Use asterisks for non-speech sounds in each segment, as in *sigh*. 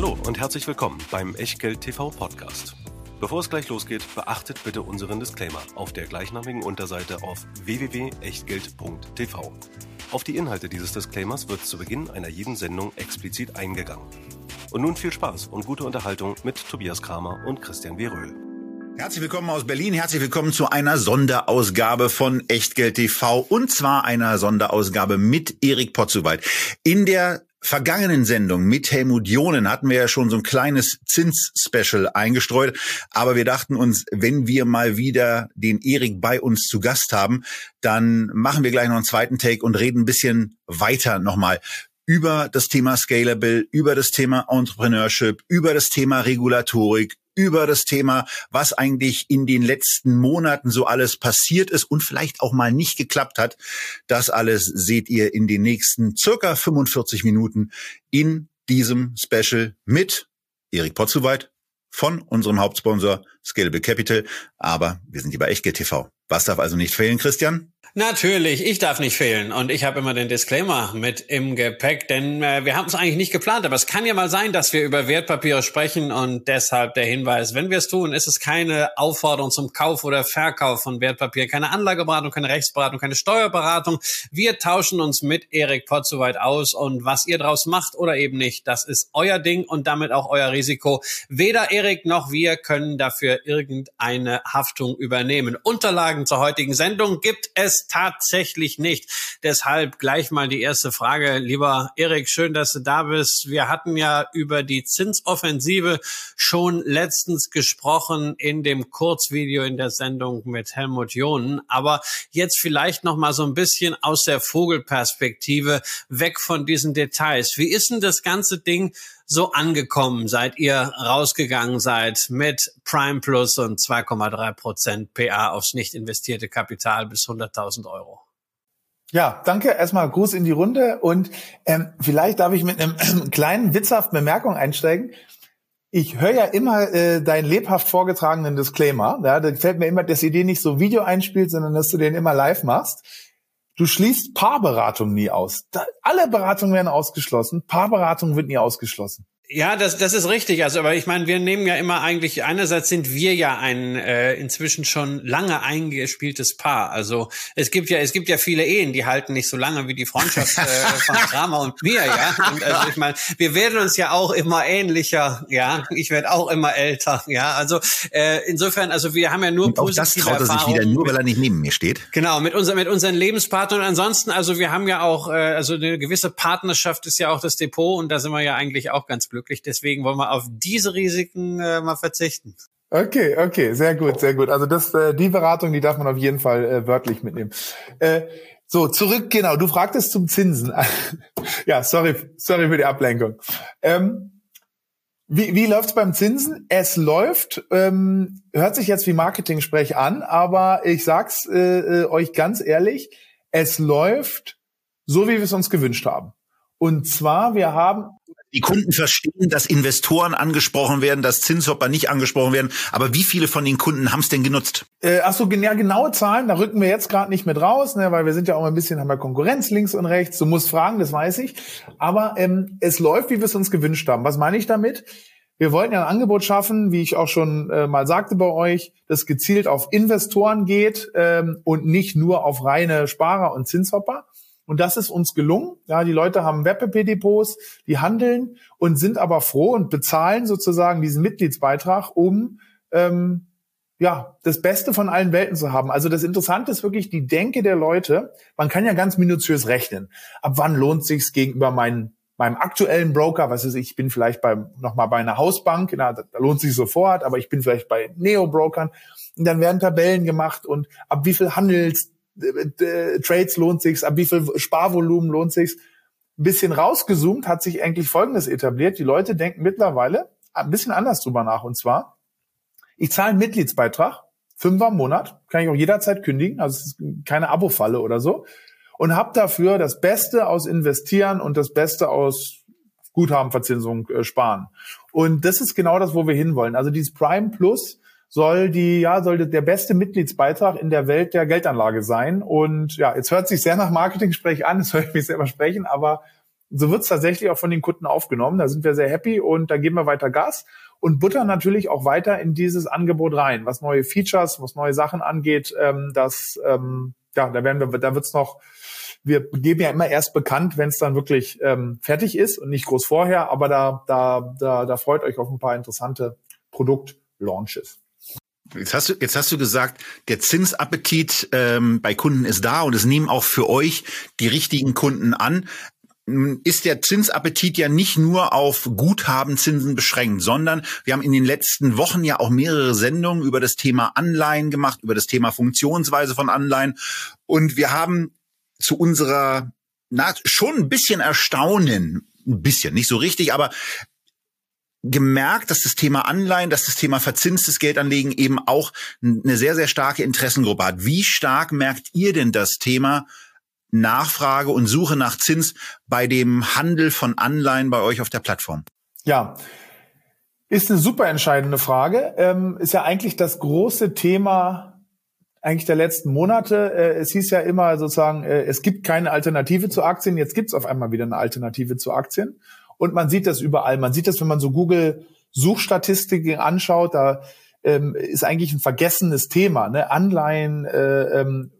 Hallo und herzlich willkommen beim Echtgeld TV Podcast. Bevor es gleich losgeht, beachtet bitte unseren Disclaimer auf der gleichnamigen Unterseite auf www.echtgeld.tv. Auf die Inhalte dieses Disclaimers wird zu Beginn einer jeden Sendung explizit eingegangen. Und nun viel Spaß und gute Unterhaltung mit Tobias Kramer und Christian W. Röhl. Herzlich willkommen aus Berlin. Herzlich willkommen zu einer Sonderausgabe von Echtgeld TV und zwar einer Sonderausgabe mit Erik Potzuweit. In der vergangenen Sendung mit Helmut Jonen hatten wir ja schon so ein kleines Zins-Special eingestreut. Aber wir dachten uns, wenn wir mal wieder den Erik bei uns zu Gast haben, dann machen wir gleich noch einen zweiten Take und reden ein bisschen weiter nochmal über das Thema Scalable, über das Thema Entrepreneurship, über das Thema Regulatorik, über das Thema, was eigentlich in den letzten Monaten so alles passiert ist und vielleicht auch mal nicht geklappt hat. Das alles seht ihr in den nächsten circa 45 Minuten in diesem Special mit Erik Potzuweit von unserem Hauptsponsor Scalable Capital. Aber wir sind hier bei Echtgeld TV. Was darf also nicht fehlen, Christian? Natürlich, ich darf nicht fehlen und ich habe immer den Disclaimer mit im Gepäck, denn äh, wir haben es eigentlich nicht geplant, aber es kann ja mal sein, dass wir über Wertpapiere sprechen und deshalb der Hinweis, wenn wir es tun, ist es keine Aufforderung zum Kauf oder Verkauf von Wertpapieren, keine Anlageberatung, keine Rechtsberatung, keine Steuerberatung. Wir tauschen uns mit Erik Potzowait aus und was ihr draus macht oder eben nicht, das ist euer Ding und damit auch euer Risiko. Weder Erik noch wir können dafür irgendeine Haftung übernehmen. Unterlagen zur heutigen Sendung gibt es tatsächlich nicht. Deshalb gleich mal die erste Frage. Lieber Erik, schön, dass du da bist. Wir hatten ja über die Zinsoffensive schon letztens gesprochen in dem Kurzvideo in der Sendung mit Helmut Jonen. Aber jetzt vielleicht noch mal so ein bisschen aus der Vogelperspektive weg von diesen Details. Wie ist denn das ganze Ding so angekommen, seit ihr rausgegangen seid mit Prime Plus und 2,3 Prozent PA aufs nicht investierte Kapital bis 100.000 Euro? Ja, danke. Erstmal Gruß in die Runde und ähm, vielleicht darf ich mit einem äh, kleinen witzhaften Bemerkung einsteigen. Ich höre ja immer äh, deinen lebhaft vorgetragenen Disclaimer. Ja, da gefällt mir immer, dass ihr den nicht so Video einspielt, sondern dass du den immer live machst. Du schließt Paarberatung nie aus. Da, alle Beratungen werden ausgeschlossen. Paarberatung wird nie ausgeschlossen. Ja, das, das ist richtig. Also, aber ich meine, wir nehmen ja immer eigentlich, einerseits sind wir ja ein äh, inzwischen schon lange eingespieltes Paar. Also es gibt ja, es gibt ja viele Ehen, die halten nicht so lange wie die Freundschaft äh, *laughs* von Kramer und mir, ja. Und also ich meine, wir werden uns ja auch immer ähnlicher, ja. Ich werde auch immer älter, ja. Also äh, insofern, also wir haben ja nur und auch das traut er sich wieder, nur weil er nicht neben mir steht. Genau, mit unser, mit unseren Lebenspartnern. Und ansonsten, also wir haben ja auch, äh, also eine gewisse Partnerschaft ist ja auch das Depot und da sind wir ja eigentlich auch ganz glücklich glücklich. Deswegen wollen wir auf diese Risiken äh, mal verzichten. Okay, okay, sehr gut, sehr gut. Also das, äh, die Beratung, die darf man auf jeden Fall äh, wörtlich mitnehmen. Äh, so, zurück, genau, du fragtest zum Zinsen. *laughs* ja, sorry, sorry für die Ablenkung. Ähm, wie, wie läuft's beim Zinsen? Es läuft, ähm, hört sich jetzt wie Marketing-Sprech an, aber ich sag's äh, äh, euch ganz ehrlich, es läuft so, wie wir es uns gewünscht haben. Und zwar, wir haben die Kunden verstehen, dass Investoren angesprochen werden, dass Zinshopper nicht angesprochen werden. Aber wie viele von den Kunden haben es denn genutzt? Äh, ach so, ja, genaue Zahlen, da rücken wir jetzt gerade nicht mit raus, ne, weil wir sind ja auch ein bisschen, haben wir Konkurrenz links und rechts. Du musst fragen, das weiß ich. Aber ähm, es läuft, wie wir es uns gewünscht haben. Was meine ich damit? Wir wollten ja ein Angebot schaffen, wie ich auch schon äh, mal sagte bei euch, das gezielt auf Investoren geht ähm, und nicht nur auf reine Sparer und Zinshopper. Und das ist uns gelungen. Ja, die Leute haben WebP-Depots, die handeln und sind aber froh und bezahlen sozusagen diesen Mitgliedsbeitrag, um ähm, ja das Beste von allen Welten zu haben. Also das Interessante ist wirklich die Denke der Leute. Man kann ja ganz minutiös rechnen. Ab wann lohnt sich's gegenüber meinen meinem aktuellen Broker, was ist, ich bin vielleicht beim, noch mal bei einer Hausbank, na, da, da lohnt sich sofort, aber ich bin vielleicht bei Neo-Brokern. Und dann werden Tabellen gemacht und ab wie viel Handels äh, Trades lohnt sich, ab wie viel Sparvolumen lohnt sich. Ein bisschen rausgezoomt hat sich eigentlich Folgendes etabliert. Die Leute denken mittlerweile ein bisschen anders drüber nach. Und zwar, ich zahle einen Mitgliedsbeitrag, Fünfer im Monat, kann ich auch jederzeit kündigen, also es ist keine Abo-Falle oder so. Und habe dafür das Beste aus Investieren und das Beste aus Guthabenverzinsung äh, sparen. Und das ist genau das, wo wir hinwollen. Also dieses Prime Plus soll die, ja, sollte der beste Mitgliedsbeitrag in der Welt der Geldanlage sein. Und ja, jetzt hört sich sehr nach Marketing-Sprech an, *laughs* das höre ich mich selber sprechen, aber So wird's tatsächlich auch von den Kunden aufgenommen. Da sind wir sehr happy und da geben wir weiter Gas und buttern natürlich auch weiter in dieses Angebot rein, was neue Features, was neue Sachen angeht. Ähm, das, ähm, ja, da werden wir, da wird's noch wir geben ja immer erst bekannt, wenn es dann wirklich ähm, fertig ist und nicht groß vorher, aber da, da, da, da freut euch auf ein paar interessante Produktlaunches. Jetzt hast du, jetzt hast du gesagt, der Zinsappetit ähm, bei Kunden ist da und es nehmen auch für euch die richtigen Kunden an. Ist der Zinsappetit ja nicht nur auf Guthabenzinsen beschränkt, sondern wir haben in den letzten Wochen ja auch mehrere Sendungen über das Thema Anleihen gemacht, über das Thema Funktionsweise von Anleihen. Und wir haben zu unserer, na, schon ein bisschen Erstaunen, ein bisschen, nicht so richtig, aber gemerkt, dass das Thema Anleihen, dass das Thema verzinstes Geldanlegen eben auch eine sehr, sehr starke Interessengruppe hat. Wie stark merkt ihr denn das Thema Nachfrage und Suche nach Zins bei dem Handel von Anleihen bei euch auf der Plattform? Ja, ist eine super entscheidende Frage. Ähm, ist ja eigentlich das große Thema eigentlich der letzten Monate. Äh, es hieß ja immer sozusagen, äh, es gibt keine Alternative zu Aktien. Jetzt gibt es auf einmal wieder eine Alternative zu Aktien. Und man sieht das überall. Man sieht das, wenn man so Google Suchstatistiken anschaut, da ähm, ist eigentlich ein vergessenes Thema. Ne? Anleihen, äh, ähm,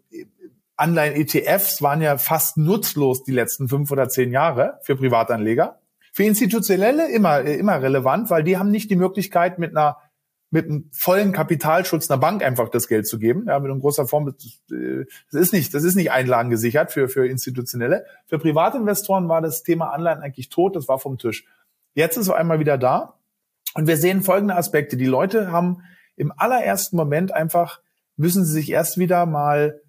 Anleihen-ETFs waren ja fast nutzlos die letzten fünf oder zehn Jahre für Privatanleger. Für Institutionelle immer, immer relevant, weil die haben nicht die Möglichkeit, mit einer mit einem vollen Kapitalschutz einer Bank einfach das Geld zu geben. Ja, mit einem großer äh, das ist nicht, das ist nicht einlagengesichert für, für Institutionelle. Für Privatinvestoren war das Thema Anleihen eigentlich tot, das war vom Tisch. Jetzt ist es einmal wieder da. Und wir sehen folgende Aspekte. Die Leute haben im allerersten Moment einfach, müssen sie sich erst wieder mal,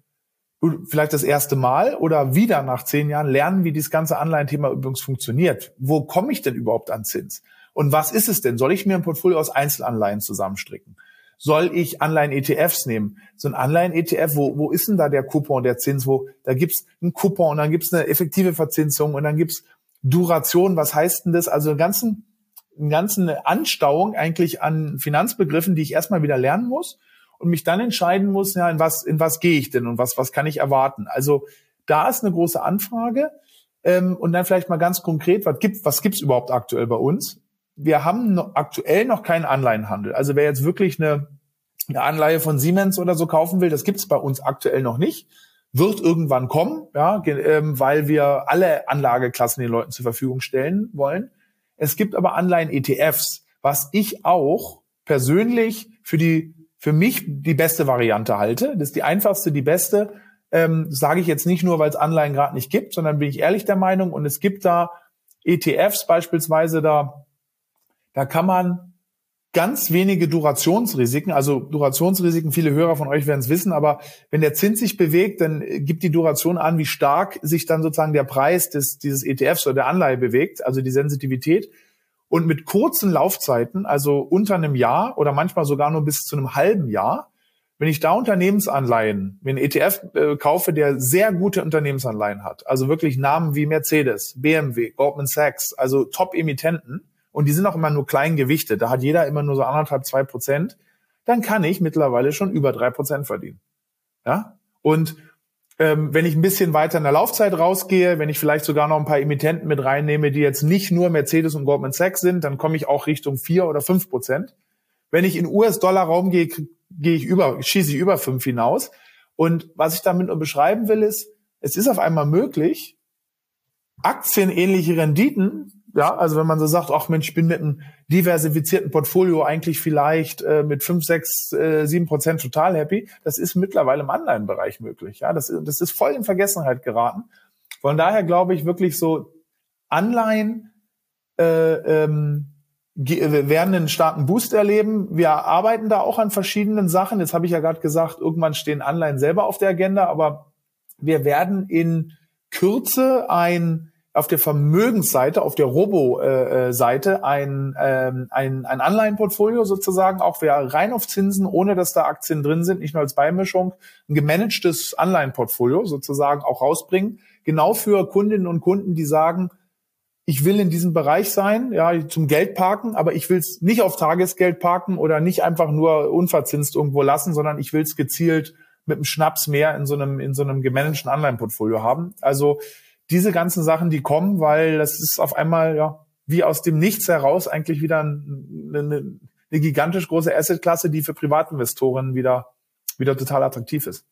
vielleicht das erste Mal oder wieder nach zehn Jahren lernen, wie dieses ganze Anleihenthema übrigens funktioniert. Wo komme ich denn überhaupt an Zins? Und was ist es denn? Soll ich mir ein Portfolio aus Einzelanleihen zusammenstricken? Soll ich Anleihen-ETFs nehmen? So ein Anleihen-ETF, wo, wo ist denn da der Coupon, der Zins? Wo, da gibt's einen Coupon und dann gibt's eine effektive Verzinsung und dann gibt's Duration. Was heißt denn das? Also einen ganzen, einen ganzen Anstauung eigentlich an Finanzbegriffen, die ich erstmal wieder lernen muss und mich dann entscheiden muss, ja, in was, in was gehe ich denn und was, was kann ich erwarten? Also da ist eine große Anfrage. Ähm, und dann vielleicht mal ganz konkret, was gibt, was gibt's überhaupt aktuell bei uns? Wir haben aktuell noch keinen Anleihenhandel. Also wer jetzt wirklich eine, eine Anleihe von Siemens oder so kaufen will, das gibt's bei uns aktuell noch nicht. Wird irgendwann kommen, ja, ähm, weil wir alle Anlageklassen den Leuten zur Verfügung stellen wollen. Es gibt aber Anleihen-ETFs, was ich auch persönlich für die für mich die beste Variante halte. Das ist die einfachste, die beste. Ähm, sage ich jetzt nicht nur, weil es Anleihen gerade nicht gibt, sondern bin ich ehrlich der Meinung. Und es gibt da ETFs beispielsweise, da da kann man ganz wenige Durationsrisiken, also Durationsrisiken, viele Hörer von euch werden es wissen, aber wenn der Zins sich bewegt, dann gibt die Duration an, wie stark sich dann sozusagen der Preis des, dieses ETFs oder der Anleihe bewegt, also die Sensitivität. Und mit kurzen Laufzeiten, also unter einem Jahr oder manchmal sogar nur bis zu einem halben Jahr, wenn ich da Unternehmensanleihen, wenn ETF äh, kaufe, der sehr gute Unternehmensanleihen hat, also wirklich Namen wie Mercedes, BMW, Goldman Sachs, also Top-Emittenten, und die sind auch immer nur klein gewichtet, da hat jeder immer nur so anderthalb, zwei Prozent, dann kann ich mittlerweile schon über drei Prozent verdienen. Ja? Und ähm, wenn ich ein bisschen weiter in der Laufzeit rausgehe, wenn ich vielleicht sogar noch ein paar Emittenten mit reinnehme, die jetzt nicht nur Mercedes und Goldman Sachs sind, dann komme ich auch Richtung vier oder fünf Prozent. Wenn ich in US-Dollar-Raum gehe, gehe ich über, schieße ich über fünf hinaus. Und was ich damit nur beschreiben will, ist, es ist auf einmal möglich, aktienähnliche Renditen ja, also wenn man so sagt, ach Mensch, ich bin mit einem diversifizierten Portfolio eigentlich vielleicht äh, mit fünf, sechs, äh, sieben Prozent total happy, das ist mittlerweile im Anleihenbereich möglich. Ja, das, das ist voll in Vergessenheit geraten. Von daher glaube ich wirklich so, Anleihen äh, ähm, werden einen starken Boost erleben. Wir arbeiten da auch an verschiedenen Sachen. Jetzt habe ich ja gerade gesagt, irgendwann stehen Anleihen selber auf der Agenda, aber wir werden in Kürze ein auf der Vermögensseite, auf der Robo-Seite ein, ähm, ein, ein Anleihenportfolio sozusagen, auch wer rein auf Zinsen, ohne dass da Aktien drin sind, nicht nur als Beimischung, ein gemanagtes Anleihenportfolio sozusagen auch rausbringen. Genau für Kundinnen und Kunden, die sagen, ich will in diesem Bereich sein, ja, zum Geld parken, aber ich will es nicht auf Tagesgeld parken oder nicht einfach nur unverzinst irgendwo lassen, sondern ich will es gezielt mit einem Schnaps mehr in so einem, in so einem gemanagten Anleihenportfolio haben. Also diese ganzen Sachen, die kommen, weil das ist auf einmal ja wie aus dem Nichts heraus eigentlich wieder eine, eine, eine gigantisch große Assetklasse, die für Privatinvestoren wieder wieder total attraktiv ist.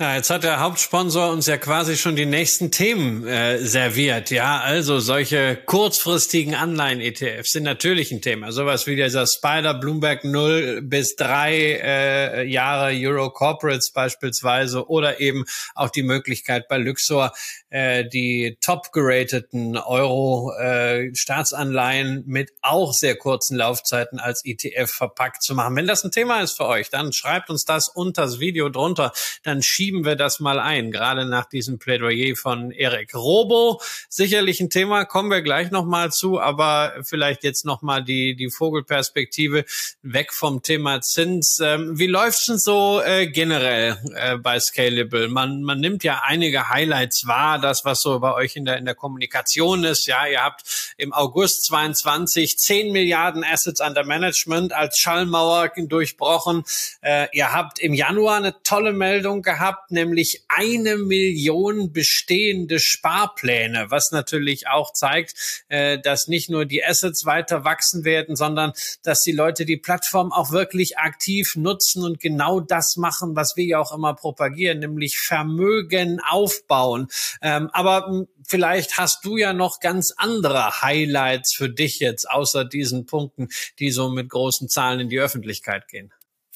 Ja, jetzt hat der Hauptsponsor uns ja quasi schon die nächsten Themen äh, serviert. Ja, also solche kurzfristigen Anleihen-ETFs sind natürlich ein Thema. Sowas wie dieser Spider Bloomberg 0 bis 3 äh, Jahre Euro Corporates beispielsweise oder eben auch die Möglichkeit bei Luxor äh, die top gerateten Euro-Staatsanleihen äh, mit auch sehr kurzen Laufzeiten als ETF verpackt zu machen. Wenn das ein Thema ist für euch, dann schreibt uns das unter das Video drunter. Dann schieben wir das mal ein, gerade nach diesem Plädoyer von Erik Robo. Sicherlich ein Thema, kommen wir gleich nochmal zu, aber vielleicht jetzt nochmal die, die Vogelperspektive weg vom Thema Zins. Ähm, wie läuft's denn so äh, generell äh, bei Scalable? Man, man nimmt ja einige Highlights wahr, das, was so bei euch in der, in der Kommunikation ist. Ja, ihr habt im August 22 10 Milliarden Assets under Management als Schallmauer durchbrochen. Äh, ihr habt im Januar eine tolle Meldung gehabt, nämlich eine Million bestehende Sparpläne, was natürlich auch zeigt, äh, dass nicht nur die Assets weiter wachsen werden, sondern dass die Leute die Plattform auch wirklich aktiv nutzen und genau das machen, was wir ja auch immer propagieren, nämlich Vermögen aufbauen. Äh, ähm, aber hm, vielleicht hast du ja noch ganz andere Highlights für dich jetzt, außer diesen Punkten, die so mit großen Zahlen in die Öffentlichkeit gehen.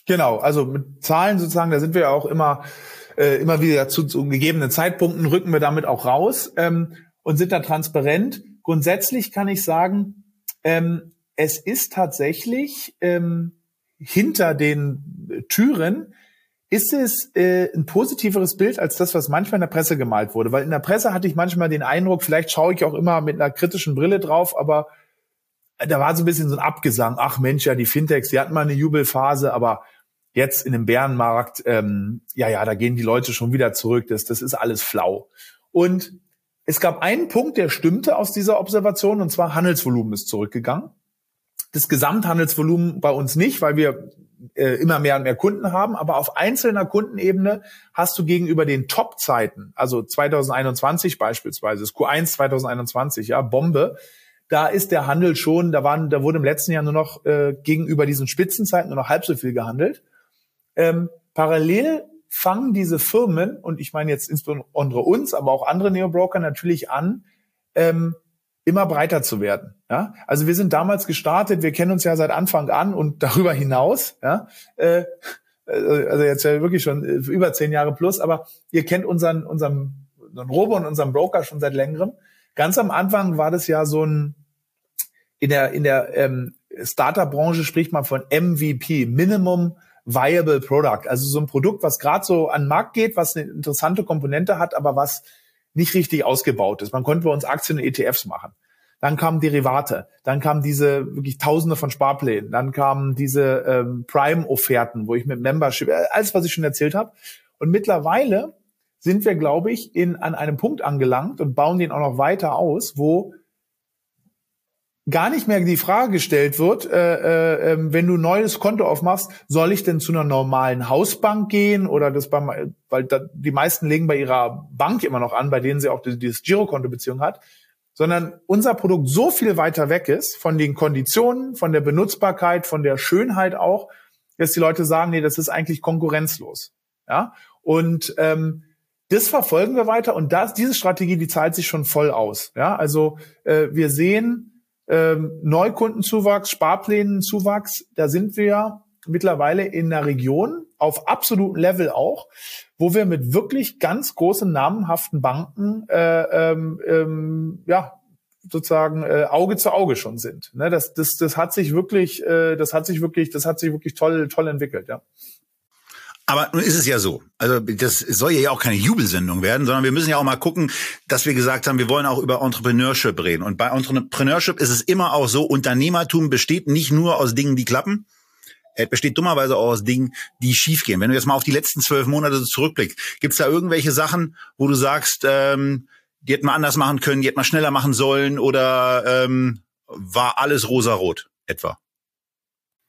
Genau, also mit Zahlen sozusagen, da sind wir ja auch immer, äh, immer wieder zu, zu gegebenen Zeitpunkten rücken wir damit auch raus ähm, und sind da transparent. Grundsätzlich kann ich sagen, ähm, es ist tatsächlich ähm, hinter den Türen ist es äh, ein positiveres Bild als das, was manchmal in der Presse gemalt wurde? Weil in der Presse hatte ich manchmal den Eindruck, vielleicht schaue ich auch immer mit einer kritischen Brille drauf, aber da war so ein bisschen so ein Abgesang. Ach Mensch, ja, die Fintechs, die hatten mal eine Jubelphase, aber jetzt in dem Bärenmarkt, ähm, ja, ja, da gehen die Leute schon wieder zurück. Das, das ist alles flau. Und es gab einen Punkt, der stimmte aus dieser Observation, und zwar Handelsvolumen ist zurückgegangen. Das Gesamthandelsvolumen bei uns nicht, weil wir äh, immer mehr und mehr Kunden haben, aber auf einzelner Kundenebene hast du gegenüber den Top-Zeiten, also 2021 beispielsweise, das Q1 2021, ja, Bombe, da ist der Handel schon, da waren, da wurde im letzten Jahr nur noch äh, gegenüber diesen Spitzenzeiten nur noch halb so viel gehandelt. Ähm, parallel fangen diese Firmen, und ich meine jetzt insbesondere uns, aber auch andere Neobroker natürlich an, ähm, immer breiter zu werden. Ja? Also wir sind damals gestartet, wir kennen uns ja seit Anfang an und *laughs* darüber hinaus, ja, äh, also jetzt ja wirklich schon äh, über zehn Jahre plus, aber ihr kennt unseren, unseren, unseren Robo und unseren Broker schon seit längerem. Ganz am Anfang war das ja so ein, in der, in der ähm, Startup-Branche spricht man von MVP, Minimum Viable Product, also so ein Produkt, was gerade so an den Markt geht, was eine interessante Komponente hat, aber was nicht richtig ausgebaut ist. Man konnte bei uns Aktien und ETFs machen. Dann kamen Derivate, dann kamen diese wirklich Tausende von Sparplänen, dann kamen diese ähm, Prime-Offerten, wo ich mit Membership, äh, alles, was ich schon erzählt habe. Und mittlerweile sind wir, glaube ich, in, an einem Punkt angelangt und bauen den auch noch weiter aus, wo gar nicht mehr die Frage gestellt wird, äh, äh, ähm, wenn du ein neues Konto aufmachst, soll ich denn zu einer normalen Hausbank gehen oder das beim, weil da, die meisten legen bei ihrer Bank immer noch an, bei denen sie auch dieses Girokonto-Beziehung hat, sondern unser Produkt so viel weiter weg ist von den Konditionen, von der Benutzbarkeit, von der Schönheit auch, dass die Leute sagen, nee, das ist eigentlich konkurrenzlos. Ja, und ähm, das verfolgen wir weiter und das, diese Strategie, die zahlt sich schon voll aus. Ja, also äh, wir sehen ähm, Neukundenzuwachs, Sparplänenzuwachs, da sind wir mittlerweile in einer Region auf absolutem Level auch, wo wir mit wirklich ganz großen namenhaften Banken äh, ähm, ähm, ja sozusagen äh, Auge zu Auge schon sind. Ne, das, das, das hat sich wirklich, äh, das hat sich wirklich, das hat sich wirklich toll, toll entwickelt, ja. Aber nun ist es ja so. Also das soll ja auch keine Jubelsendung werden, sondern wir müssen ja auch mal gucken, dass wir gesagt haben, wir wollen auch über Entrepreneurship reden. Und bei Entrepreneurship ist es immer auch so, Unternehmertum besteht nicht nur aus Dingen, die klappen, es besteht dummerweise auch aus Dingen, die schiefgehen. Wenn du jetzt mal auf die letzten zwölf Monate zurückblickst, gibt es da irgendwelche Sachen, wo du sagst, ähm, die hätten wir anders machen können, die hätten wir schneller machen sollen oder ähm, war alles rosarot etwa?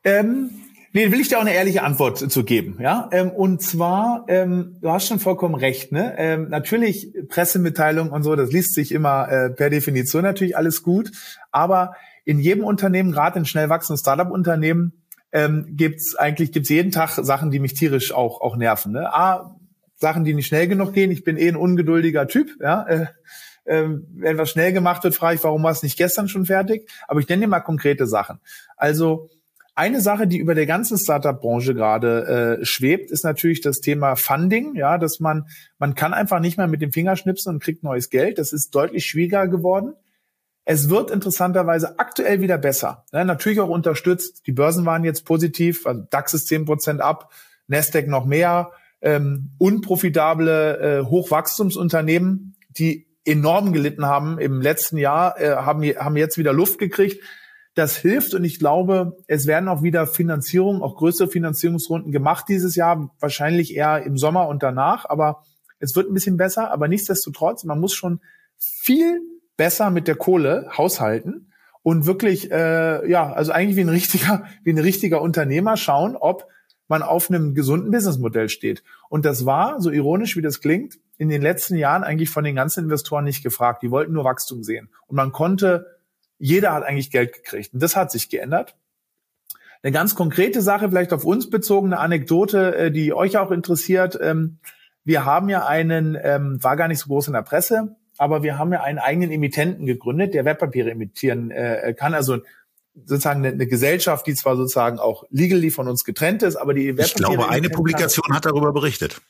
Ähm Nee, will ich dir auch eine ehrliche Antwort zu geben, ja. Ähm, und zwar, ähm, du hast schon vollkommen recht, ne? Ähm, natürlich Pressemitteilung und so, das liest sich immer äh, per Definition natürlich alles gut, aber in jedem Unternehmen, gerade in schnell wachsenden Startup-Unternehmen, ähm, gibt's eigentlich gibt's jeden Tag Sachen, die mich tierisch auch auch nerven. Ne? A, Sachen, die nicht schnell genug gehen. Ich bin eh ein ungeduldiger Typ, ja. Äh, wenn was schnell gemacht wird, frage ich, warum war es nicht gestern schon fertig? Aber ich nenne dir mal konkrete Sachen. Also eine Sache, die über der ganzen Startup-Branche gerade äh, schwebt, ist natürlich das Thema Funding. Ja, dass man man kann einfach nicht mehr mit dem Finger schnipsen und kriegt neues Geld. Das ist deutlich schwieriger geworden. Es wird interessanterweise aktuell wieder besser. Ja, natürlich auch unterstützt. Die Börsen waren jetzt positiv, also DAX ist zehn Prozent ab, Nasdaq noch mehr. Ähm, unprofitable äh, Hochwachstumsunternehmen, die enorm gelitten haben im letzten Jahr, äh, haben, haben jetzt wieder Luft gekriegt. Das hilft und ich glaube, es werden auch wieder Finanzierungen, auch größere Finanzierungsrunden gemacht dieses Jahr, wahrscheinlich eher im Sommer und danach, aber es wird ein bisschen besser, aber nichtsdestotrotz, man muss schon viel besser mit der Kohle haushalten und wirklich, äh, ja, also eigentlich wie ein richtiger, *laughs* wie ein richtiger Unternehmer schauen, ob man auf einem gesunden Businessmodell steht. Und das war, so ironisch wie das klingt, in den letzten Jahren eigentlich von den ganzen Investoren nicht gefragt. Die wollten nur Wachstum sehen. Und man konnte jeder hat eigentlich Geld gekriegt. Und das hat sich geändert. Eine ganz konkrete Sache, vielleicht auf uns bezogene Anekdote, äh, die euch auch interessiert. Ähm, wir haben ja einen, ähm, war gar nicht so groß in der Presse, aber wir haben ja einen eigenen Emittenten gegründet, der Wertpapiere emittieren äh, kann. Also sozusagen eine, Gesellschaft, die zwar sozusagen auch legally von uns getrennt ist, aber die Wertpapiere. Ich glaube, eine Publikation hat darüber berichtet.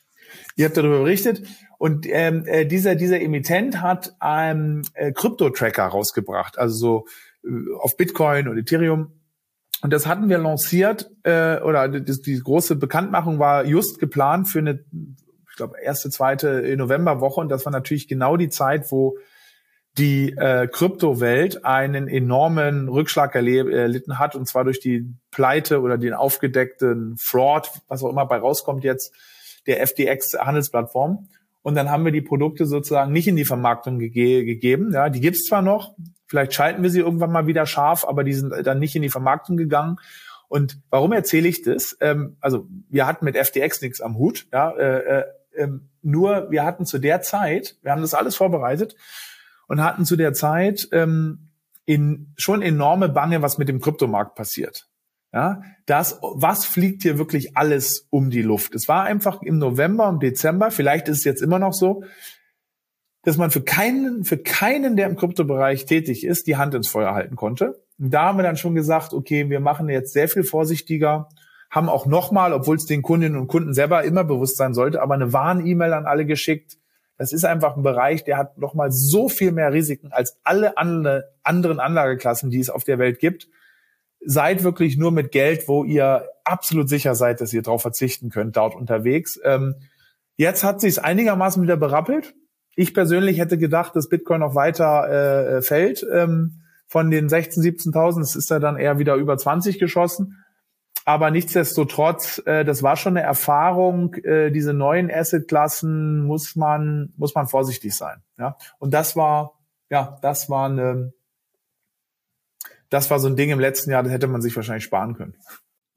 Ihr habt darüber berichtet. Und ähm, äh, dieser, dieser Emittent hat einen äh, Krypto-Tracker rausgebracht, also so äh, auf Bitcoin und Ethereum. Und das hatten wir lanciert, äh, oder das, die große Bekanntmachung war just geplant für eine, ich glaube, erste, zweite Novemberwoche. Und das war natürlich genau die Zeit, wo die äh, Kryptowelt einen enormen Rückschlag erlitten hat, und zwar durch die Pleite oder den aufgedeckten Fraud, was auch immer bei rauskommt jetzt, der FDX-Handelsplattform. Und dann haben wir die Produkte sozusagen nicht in die Vermarktung ge gegeben. Ja, die gibt's zwar noch, vielleicht schalten wir sie irgendwann mal wieder scharf, aber die sind dann nicht in die Vermarktung gegangen. Und warum erzähle ich das? Ähm, also wir hatten mit FDX nichts am Hut. Ja, äh, äh, nur wir hatten zu der Zeit, wir haben das alles vorbereitet und hatten zu der Zeit ähm, in, schon enorme Bange, was mit dem Kryptomarkt passiert. Ja, das, was fliegt hier wirklich alles um die Luft? Es war einfach im November und Dezember, vielleicht ist es jetzt immer noch so, dass man für keinen, für keinen, der im Kryptobereich tätig ist, die Hand ins Feuer halten konnte. Und da haben wir dann schon gesagt, okay, wir machen jetzt sehr viel vorsichtiger, haben auch nochmal, obwohl es den Kundinnen und Kunden selber immer bewusst sein sollte, aber eine Warn-E-Mail an alle geschickt. Das ist einfach ein Bereich, der hat nochmal so viel mehr Risiken als alle anderen Anlageklassen, die es auf der Welt gibt seid wirklich nur mit Geld, wo ihr absolut sicher seid, dass ihr darauf verzichten könnt, dort unterwegs. Ähm, jetzt hat sich einigermaßen wieder berappelt. Ich persönlich hätte gedacht, dass Bitcoin noch weiter äh, fällt. Ähm, von den 16.000, 17.000, es ist ja dann eher wieder über 20 geschossen. Aber nichtsdestotrotz, äh, das war schon eine Erfahrung. Äh, diese neuen Assetklassen muss man muss man vorsichtig sein. Ja, und das war ja, das war eine das war so ein Ding im letzten Jahr, das hätte man sich wahrscheinlich sparen können.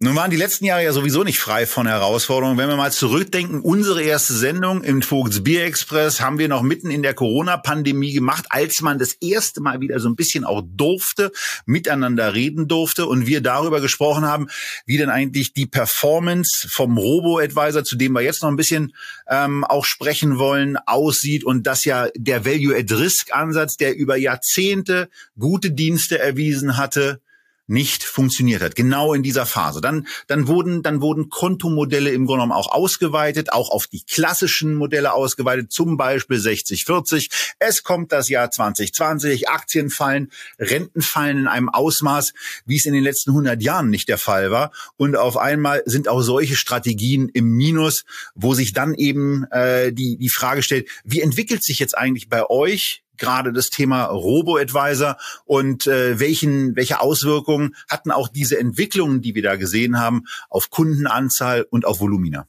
Nun waren die letzten Jahre ja sowieso nicht frei von Herausforderungen. Wenn wir mal zurückdenken, unsere erste Sendung im Vogels Bier Express haben wir noch mitten in der Corona-Pandemie gemacht, als man das erste Mal wieder so ein bisschen auch durfte, miteinander reden durfte und wir darüber gesprochen haben, wie denn eigentlich die Performance vom Robo-Advisor, zu dem wir jetzt noch ein bisschen ähm, auch sprechen wollen, aussieht und dass ja der Value-at-Risk-Ansatz, der über Jahrzehnte gute Dienste erwiesen hatte, nicht funktioniert hat. Genau in dieser Phase. Dann, dann wurden, dann wurden Kontomodelle im Grunde genommen auch ausgeweitet, auch auf die klassischen Modelle ausgeweitet, zum Beispiel 60-40. Es kommt das Jahr 2020, Aktien fallen, Renten fallen in einem Ausmaß, wie es in den letzten 100 Jahren nicht der Fall war. Und auf einmal sind auch solche Strategien im Minus, wo sich dann eben äh, die, die Frage stellt, wie entwickelt sich jetzt eigentlich bei euch gerade das Thema Robo-Advisor und äh, welchen, welche Auswirkungen hatten auch diese Entwicklungen, die wir da gesehen haben, auf Kundenanzahl und auf Volumina?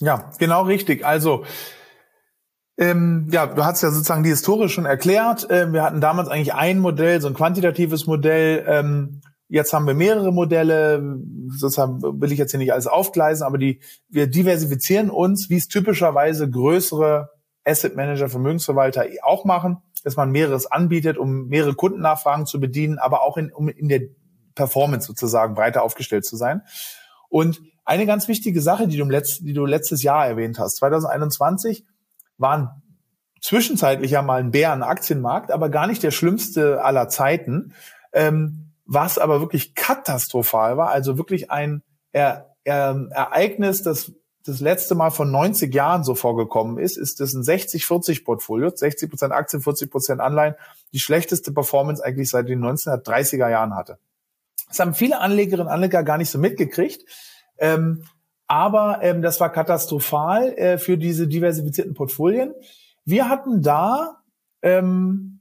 Ja, genau richtig. Also ähm, ja, du hast ja sozusagen die Historie schon erklärt. Ähm, wir hatten damals eigentlich ein Modell, so ein quantitatives Modell, ähm, Jetzt haben wir mehrere Modelle, sozusagen will ich jetzt hier nicht alles aufgleisen, aber die, wir diversifizieren uns, wie es typischerweise größere Asset Manager, Vermögensverwalter auch machen, dass man mehreres anbietet, um mehrere Kundennachfragen zu bedienen, aber auch in, um in der Performance sozusagen breiter aufgestellt zu sein. Und eine ganz wichtige Sache, die du, letzt, die du letztes Jahr erwähnt hast, 2021 waren zwischenzeitlich ja mal ein Aktienmarkt, aber gar nicht der schlimmste aller Zeiten. Ähm, was aber wirklich katastrophal war, also wirklich ein er er Ereignis, das das letzte Mal von 90 Jahren so vorgekommen ist, ist das ein 60-40-Portfolio, 60 Prozent Aktien, 40 Prozent Anleihen, die schlechteste Performance eigentlich seit den 1930er Jahren hatte. Das haben viele Anlegerinnen und Anleger gar nicht so mitgekriegt. Ähm, aber ähm, das war katastrophal äh, für diese diversifizierten Portfolien. Wir hatten da ähm,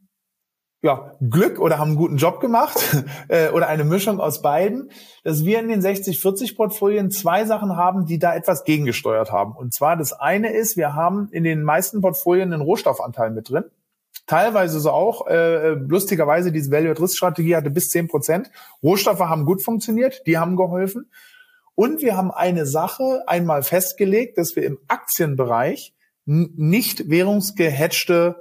ja, Glück oder haben einen guten Job gemacht *laughs* äh, oder eine Mischung aus beiden, dass wir in den 60-40-Portfolien zwei Sachen haben, die da etwas gegengesteuert haben. Und zwar das eine ist, wir haben in den meisten Portfolien einen Rohstoffanteil mit drin. Teilweise so auch, äh, lustigerweise, diese Value-at-Risk-Strategie hatte bis 10 Prozent. Rohstoffe haben gut funktioniert, die haben geholfen. Und wir haben eine Sache einmal festgelegt, dass wir im Aktienbereich nicht währungsgehatchte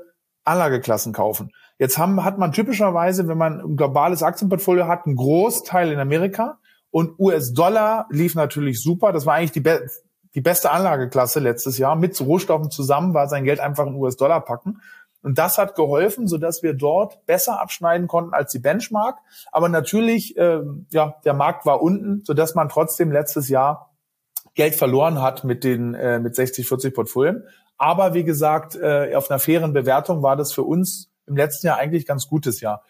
Anlageklassen kaufen. Jetzt haben, hat man typischerweise, wenn man ein globales Aktienportfolio hat, einen Großteil in Amerika und US-Dollar lief natürlich super. Das war eigentlich die, be die beste Anlageklasse letztes Jahr. Mit Rohstoffen zusammen war sein Geld einfach in US-Dollar packen. Und das hat geholfen, so dass wir dort besser abschneiden konnten als die Benchmark. Aber natürlich, äh, ja, der Markt war unten, so dass man trotzdem letztes Jahr Geld verloren hat mit den äh, mit 60, 40 Portfolien. Aber wie gesagt, äh, auf einer fairen Bewertung war das für uns im letzten Jahr eigentlich ganz gutes Jahr.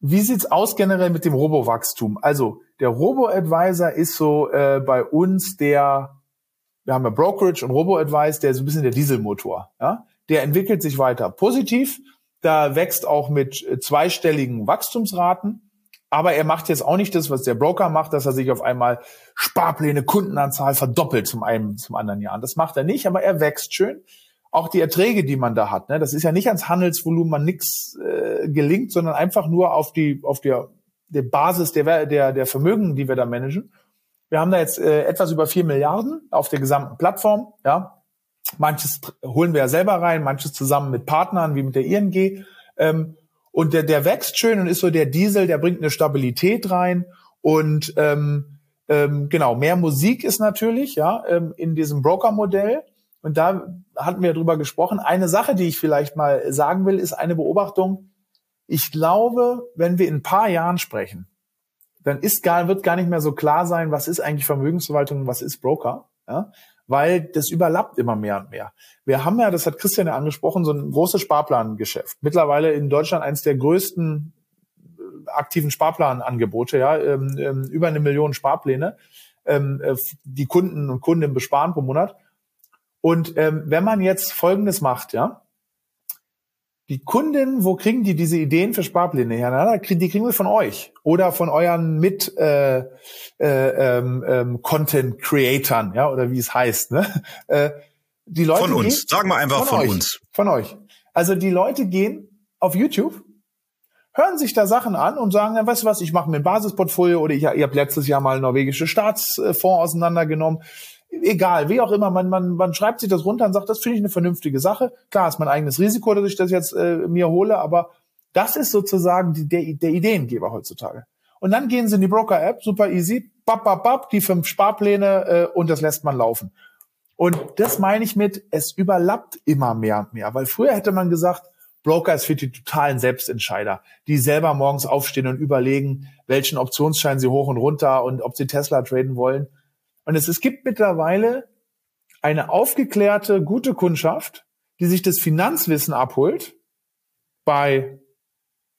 Wie sieht's aus generell mit dem Robo-Wachstum? Also der Robo-Advisor ist so äh, bei uns der, wir haben ja Brokerage und Robo-Advice, der ist so ein bisschen der Dieselmotor. Ja? Der entwickelt sich weiter positiv. Da wächst auch mit äh, zweistelligen Wachstumsraten. Aber er macht jetzt auch nicht das, was der Broker macht, dass er sich auf einmal Sparpläne, Kundenanzahl verdoppelt zum einen, zum anderen Jahr. Das macht er nicht, aber er wächst schön auch die Erträge, die man da hat. Ne? Das ist ja nicht ans Handelsvolumen nix äh, gelingt, sondern einfach nur auf die auf der, der Basis der, der der Vermögen, die wir da managen. Wir haben da jetzt äh, etwas über vier Milliarden auf der gesamten Plattform. Ja, manches holen wir ja selber rein, manches zusammen mit Partnern wie mit der ING. Ähm, und der, der wächst schön und ist so der Diesel, der bringt eine Stabilität rein und ähm, ähm, genau mehr Musik ist natürlich ja ähm, in diesem Broker-Modell und da hatten wir drüber gesprochen. Eine Sache, die ich vielleicht mal sagen will, ist eine Beobachtung. Ich glaube, wenn wir in ein paar Jahren sprechen, dann ist gar, wird gar nicht mehr so klar sein, was ist eigentlich Vermögensverwaltung und was ist Broker. Ja? Weil das überlappt immer mehr und mehr. Wir haben ja, das hat Christian ja angesprochen, so ein großes Sparplangeschäft. Mittlerweile in Deutschland eines der größten äh, aktiven Sparplanangebote, ja, ähm, ähm, über eine Million Sparpläne, ähm, äh, die Kunden und Kunden besparen pro Monat. Und ähm, wenn man jetzt Folgendes macht, ja, die Kunden, wo kriegen die diese Ideen für Sparpläne her? Na, die kriegen wir von euch oder von euren mit äh, äh, ähm, ähm, Content Creatern, ja, oder wie es heißt. Ne? *laughs* Äh, die Leute von uns, gehen, sagen wir einfach von, von euch, uns. Von euch. Also die Leute gehen auf YouTube, hören sich da Sachen an und sagen, ja, weißt du was, ich mache mir ein Basisportfolio oder ich, ihr habt letztes Jahr mal norwegische Staatsfonds auseinandergenommen egal, wie auch immer, man, man, man schreibt sich das runter und sagt, das finde ich eine vernünftige Sache. Klar, ist mein eigenes Risiko, dass ich das jetzt äh, mir hole, aber das ist sozusagen die, der, der Ideengeber heutzutage. Und dann gehen sie in die Broker-App, super easy, bap, bap, bap, die fünf Sparpläne äh, und das lässt man laufen. Und das meine ich mit, es überlappt immer mehr und mehr, weil früher hätte man gesagt, Broker ist für die totalen Selbstentscheider, die selber morgens aufstehen und überlegen, welchen Optionsschein sie hoch und runter und ob sie Tesla traden wollen. Und es, es gibt mittlerweile eine aufgeklärte, gute Kundschaft, die sich das Finanzwissen abholt bei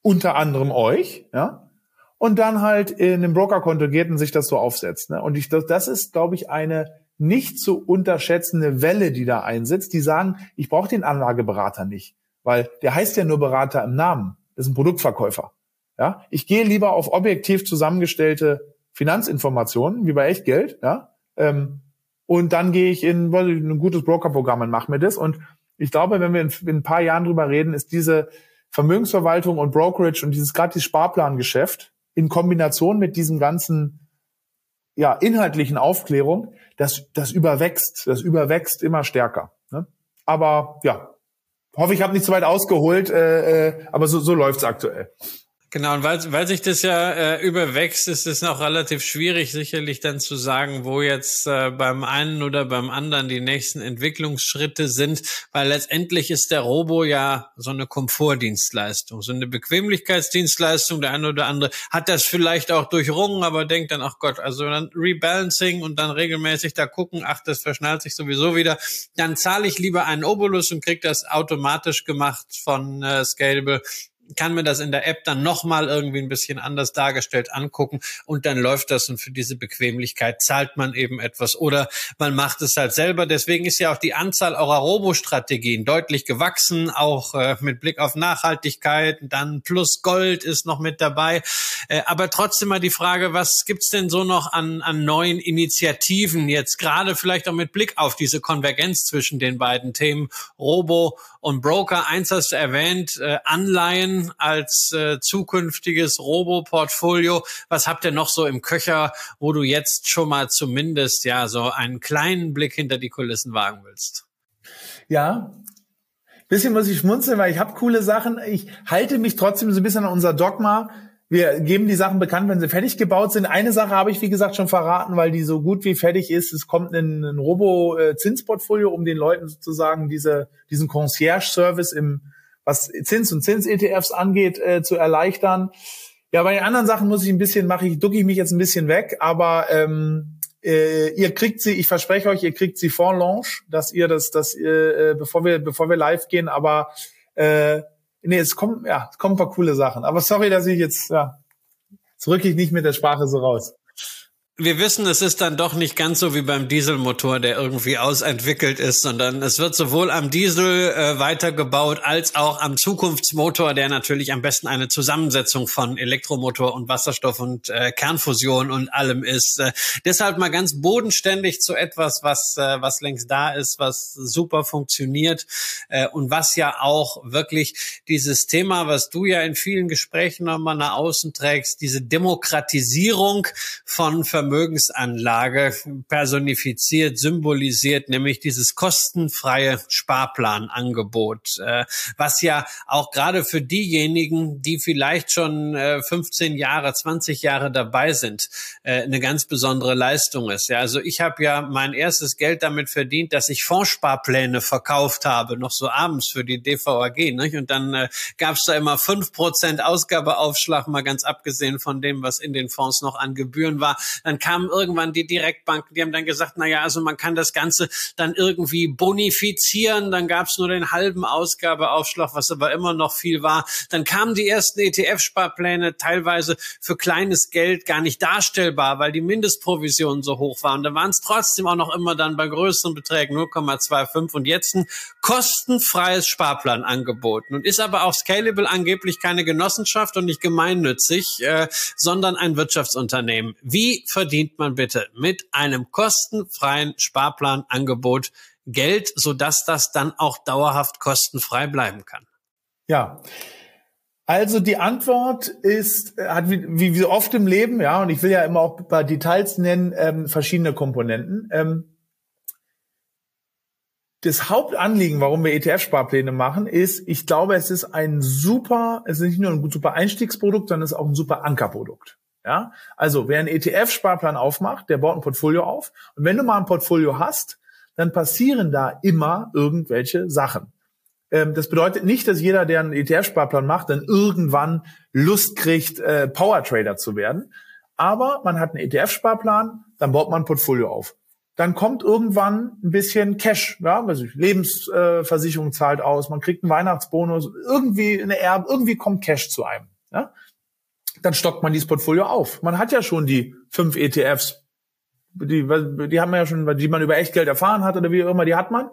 unter anderem euch, ja, und dann halt in einem Brokerkonto geht und sich das so aufsetzt. Ne? Und ich, das ist, glaube ich, eine nicht zu unterschätzende Welle, die da einsetzt, die sagen, ich brauche den Anlageberater nicht, weil der heißt ja nur Berater im Namen. Das ist ein Produktverkäufer. Ja, ich gehe lieber auf objektiv zusammengestellte Finanzinformationen, wie bei Echtgeld, ja, ähm, und dann gehe ich in well, ein gutes Brokerprogramm und mache mir das. Und ich glaube, wenn wir in, in, ein paar Jahren drüber reden, ist diese Vermögensverwaltung und Brokerage und dieses dieses Sparplangeschäft in Kombination mit diesem ganzen ja, inhaltlichen Aufklärung, das, das überwächst, das überwächst immer stärker. Ne? Aber ja, hoffe, ich habe nicht zu weit ausgeholt, äh, äh, aber so, so läuft's aktuell. Genau, und weil, weil sich das ja äh, überwächst, ist es noch relativ schwierig, sicherlich dann zu sagen, wo jetzt äh, beim einen oder beim anderen die nächsten Entwicklungsschritte sind, weil letztendlich ist der Robo ja so eine Komfortdienstleistung, so eine Bequemlichkeitsdienstleistung. Der eine oder andere hat das vielleicht auch durchrungen, aber denkt dann, ach Gott, also dann Rebalancing und dann regelmäßig da gucken, ach, das verschnallt sich sowieso wieder. Dann zahle ich lieber einen Obolus und krieg das automatisch gemacht von äh, Scalable kann mir das in der App dann nochmal irgendwie ein bisschen anders dargestellt angucken und dann läuft das und für diese Bequemlichkeit zahlt man eben etwas oder man macht es halt selber. Deswegen ist ja auch die Anzahl eurer Robo-Strategien deutlich gewachsen, auch äh, mit Blick auf Nachhaltigkeit. Dann plus Gold ist noch mit dabei. Äh, aber trotzdem mal die Frage, was gibt's denn so noch an, an neuen Initiativen jetzt gerade vielleicht auch mit Blick auf diese Konvergenz zwischen den beiden Themen Robo und Broker? Eins hast du erwähnt, äh, Anleihen als äh, zukünftiges Robo-Portfolio? Was habt ihr noch so im Köcher, wo du jetzt schon mal zumindest ja so einen kleinen Blick hinter die Kulissen wagen willst? Ja, bisschen muss ich schmunzeln, weil ich habe coole Sachen. Ich halte mich trotzdem so ein bisschen an unser Dogma. Wir geben die Sachen bekannt, wenn sie fertig gebaut sind. Eine Sache habe ich, wie gesagt, schon verraten, weil die so gut wie fertig ist. Es kommt ein, ein Robo-Zinsportfolio, um den Leuten sozusagen diese, diesen Concierge-Service im was Zins und Zins-ETFs angeht, äh, zu erleichtern. Ja, bei den anderen Sachen muss ich ein bisschen, mache ich, ducke ich mich jetzt ein bisschen weg, aber ähm, äh, ihr kriegt sie, ich verspreche euch, ihr kriegt sie vor Launch, dass ihr das, das, äh, bevor wir, bevor wir live gehen, aber äh, nee, es kommen, ja, es kommen ein paar coole Sachen. Aber sorry, dass ich jetzt, ja, zurück ich nicht mit der Sprache so raus wir wissen, es ist dann doch nicht ganz so wie beim Dieselmotor, der irgendwie ausentwickelt ist, sondern es wird sowohl am Diesel äh, weitergebaut als auch am Zukunftsmotor, der natürlich am besten eine Zusammensetzung von Elektromotor und Wasserstoff und äh, Kernfusion und allem ist. Äh, deshalb mal ganz bodenständig zu etwas, was äh, was längst da ist, was super funktioniert äh, und was ja auch wirklich dieses Thema, was du ja in vielen Gesprächen nochmal nach außen trägst, diese Demokratisierung von Vermögen Vermögensanlage personifiziert, symbolisiert, nämlich dieses kostenfreie Sparplanangebot, äh, was ja auch gerade für diejenigen, die vielleicht schon äh, 15 Jahre, 20 Jahre dabei sind, äh, eine ganz besondere Leistung ist. Ja, also ich habe ja mein erstes Geld damit verdient, dass ich Fondssparpläne verkauft habe, noch so abends für die DVAG. Nicht? Und dann äh, gab es da immer fünf Prozent Ausgabeaufschlag, mal ganz abgesehen von dem, was in den Fonds noch an Gebühren war. Dann kamen irgendwann die Direktbanken, die haben dann gesagt, na ja, also man kann das Ganze dann irgendwie bonifizieren. Dann gab es nur den halben Ausgabeaufschlag, was aber immer noch viel war. Dann kamen die ersten ETF-Sparpläne, teilweise für kleines Geld gar nicht darstellbar, weil die Mindestprovisionen so hoch waren. Da waren es trotzdem auch noch immer dann bei größeren Beträgen 0,25 und jetzt ein kostenfreies Sparplan angeboten und ist aber auch scalable angeblich keine Genossenschaft und nicht gemeinnützig, äh, sondern ein Wirtschaftsunternehmen. Wie verdient man bitte mit einem kostenfreien Sparplanangebot Geld, sodass das dann auch dauerhaft kostenfrei bleiben kann? Ja. Also die Antwort ist, hat wie, wie so oft im Leben, ja, und ich will ja immer auch ein paar Details nennen, ähm, verschiedene Komponenten. Ähm, das Hauptanliegen, warum wir ETF-Sparpläne machen, ist, ich glaube, es ist ein super, es ist nicht nur ein super Einstiegsprodukt, sondern es ist auch ein super Ankerprodukt. Ja, also wer einen ETF-Sparplan aufmacht, der baut ein Portfolio auf. Und wenn du mal ein Portfolio hast, dann passieren da immer irgendwelche Sachen. Ähm, das bedeutet nicht, dass jeder, der einen ETF-Sparplan macht, dann irgendwann Lust kriegt, äh, Power-Trader zu werden. Aber man hat einen ETF-Sparplan, dann baut man ein Portfolio auf. Dann kommt irgendwann ein bisschen Cash, ja, also Lebensversicherung zahlt aus, man kriegt einen Weihnachtsbonus, irgendwie eine Erbe, irgendwie kommt Cash zu einem. Ja? Dann stockt man dieses Portfolio auf. Man hat ja schon die fünf ETFs, die, die haben wir ja schon, die man über Echtgeld erfahren hat oder wie auch immer, die hat man.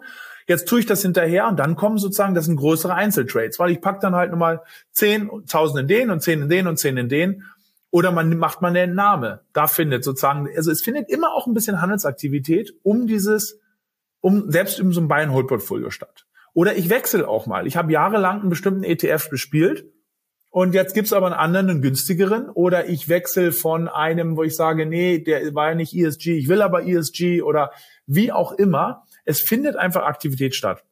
Jetzt tue ich das hinterher und dann kommen sozusagen, das sind größere Einzeltrades, weil ich pack dann halt nochmal zehn, tausend in den und zehn in den und zehn in den. Oder man macht man den Name. Da findet sozusagen, also es findet immer auch ein bisschen Handelsaktivität um dieses, um selbst um so ein Buy-and-Hold-Portfolio statt. Oder ich wechsle auch mal. Ich habe jahrelang einen bestimmten ETF bespielt und jetzt gibt's aber einen anderen, einen günstigeren. Oder ich wechsle von einem, wo ich sage, nee, der war ja nicht ESG, ich will aber ESG oder wie auch immer. Es findet einfach Aktivität statt.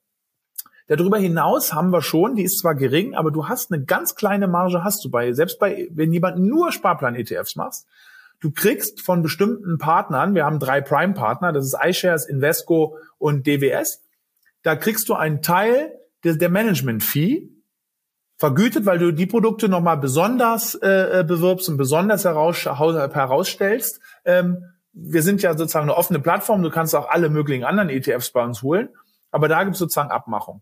Darüber hinaus haben wir schon, die ist zwar gering, aber du hast eine ganz kleine Marge, hast du bei, selbst bei, wenn jemand nur Sparplan-ETFs machst, du kriegst von bestimmten Partnern, wir haben drei Prime-Partner, das ist iShares, Invesco und DWS, da kriegst du einen Teil der, der Management-Fee vergütet, weil du die Produkte nochmal besonders äh, äh, bewirbst und besonders heraus, herausstellst. Ähm, wir sind ja sozusagen eine offene Plattform, du kannst auch alle möglichen anderen ETFs bei uns holen, aber da gibt es sozusagen Abmachung.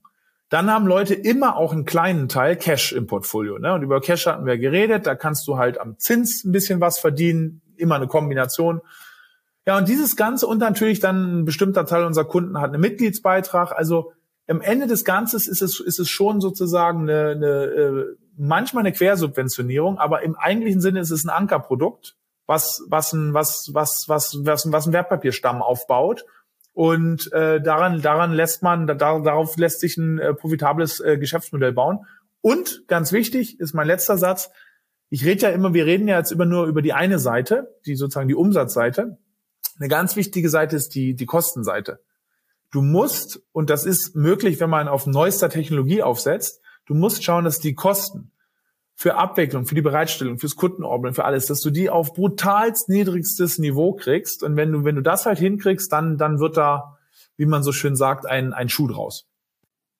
Dann haben Leute immer auch einen kleinen Teil Cash im Portfolio. Ne? Und über Cash hatten wir geredet, da kannst du halt am Zins ein bisschen was verdienen, immer eine Kombination. Ja, und dieses Ganze und natürlich dann ein bestimmter Teil unserer Kunden hat einen Mitgliedsbeitrag. Also am Ende des Ganzen ist es, ist es schon sozusagen eine, eine, äh, manchmal eine Quersubventionierung, aber im eigentlichen Sinne ist es ein Ankerprodukt, was, was, ein, was, was, was, was, was ein Wertpapierstamm aufbaut. Und äh, daran, daran lässt man, da, darauf lässt sich ein äh, profitables äh, Geschäftsmodell bauen. Und ganz wichtig ist mein letzter Satz. Ich rede ja immer, wir reden ja jetzt immer nur über die eine Seite, die sozusagen die Umsatzseite. Eine ganz wichtige Seite ist die, die Kostenseite. Du musst, und das ist möglich, wenn man auf neuester Technologie aufsetzt, du musst schauen, dass die Kosten für Abwicklung, für die Bereitstellung, fürs Kundenordnen, für alles, dass du die auf brutalst niedrigstes Niveau kriegst. Und wenn du, wenn du das halt hinkriegst, dann, dann wird da, wie man so schön sagt, ein, ein Schuh draus.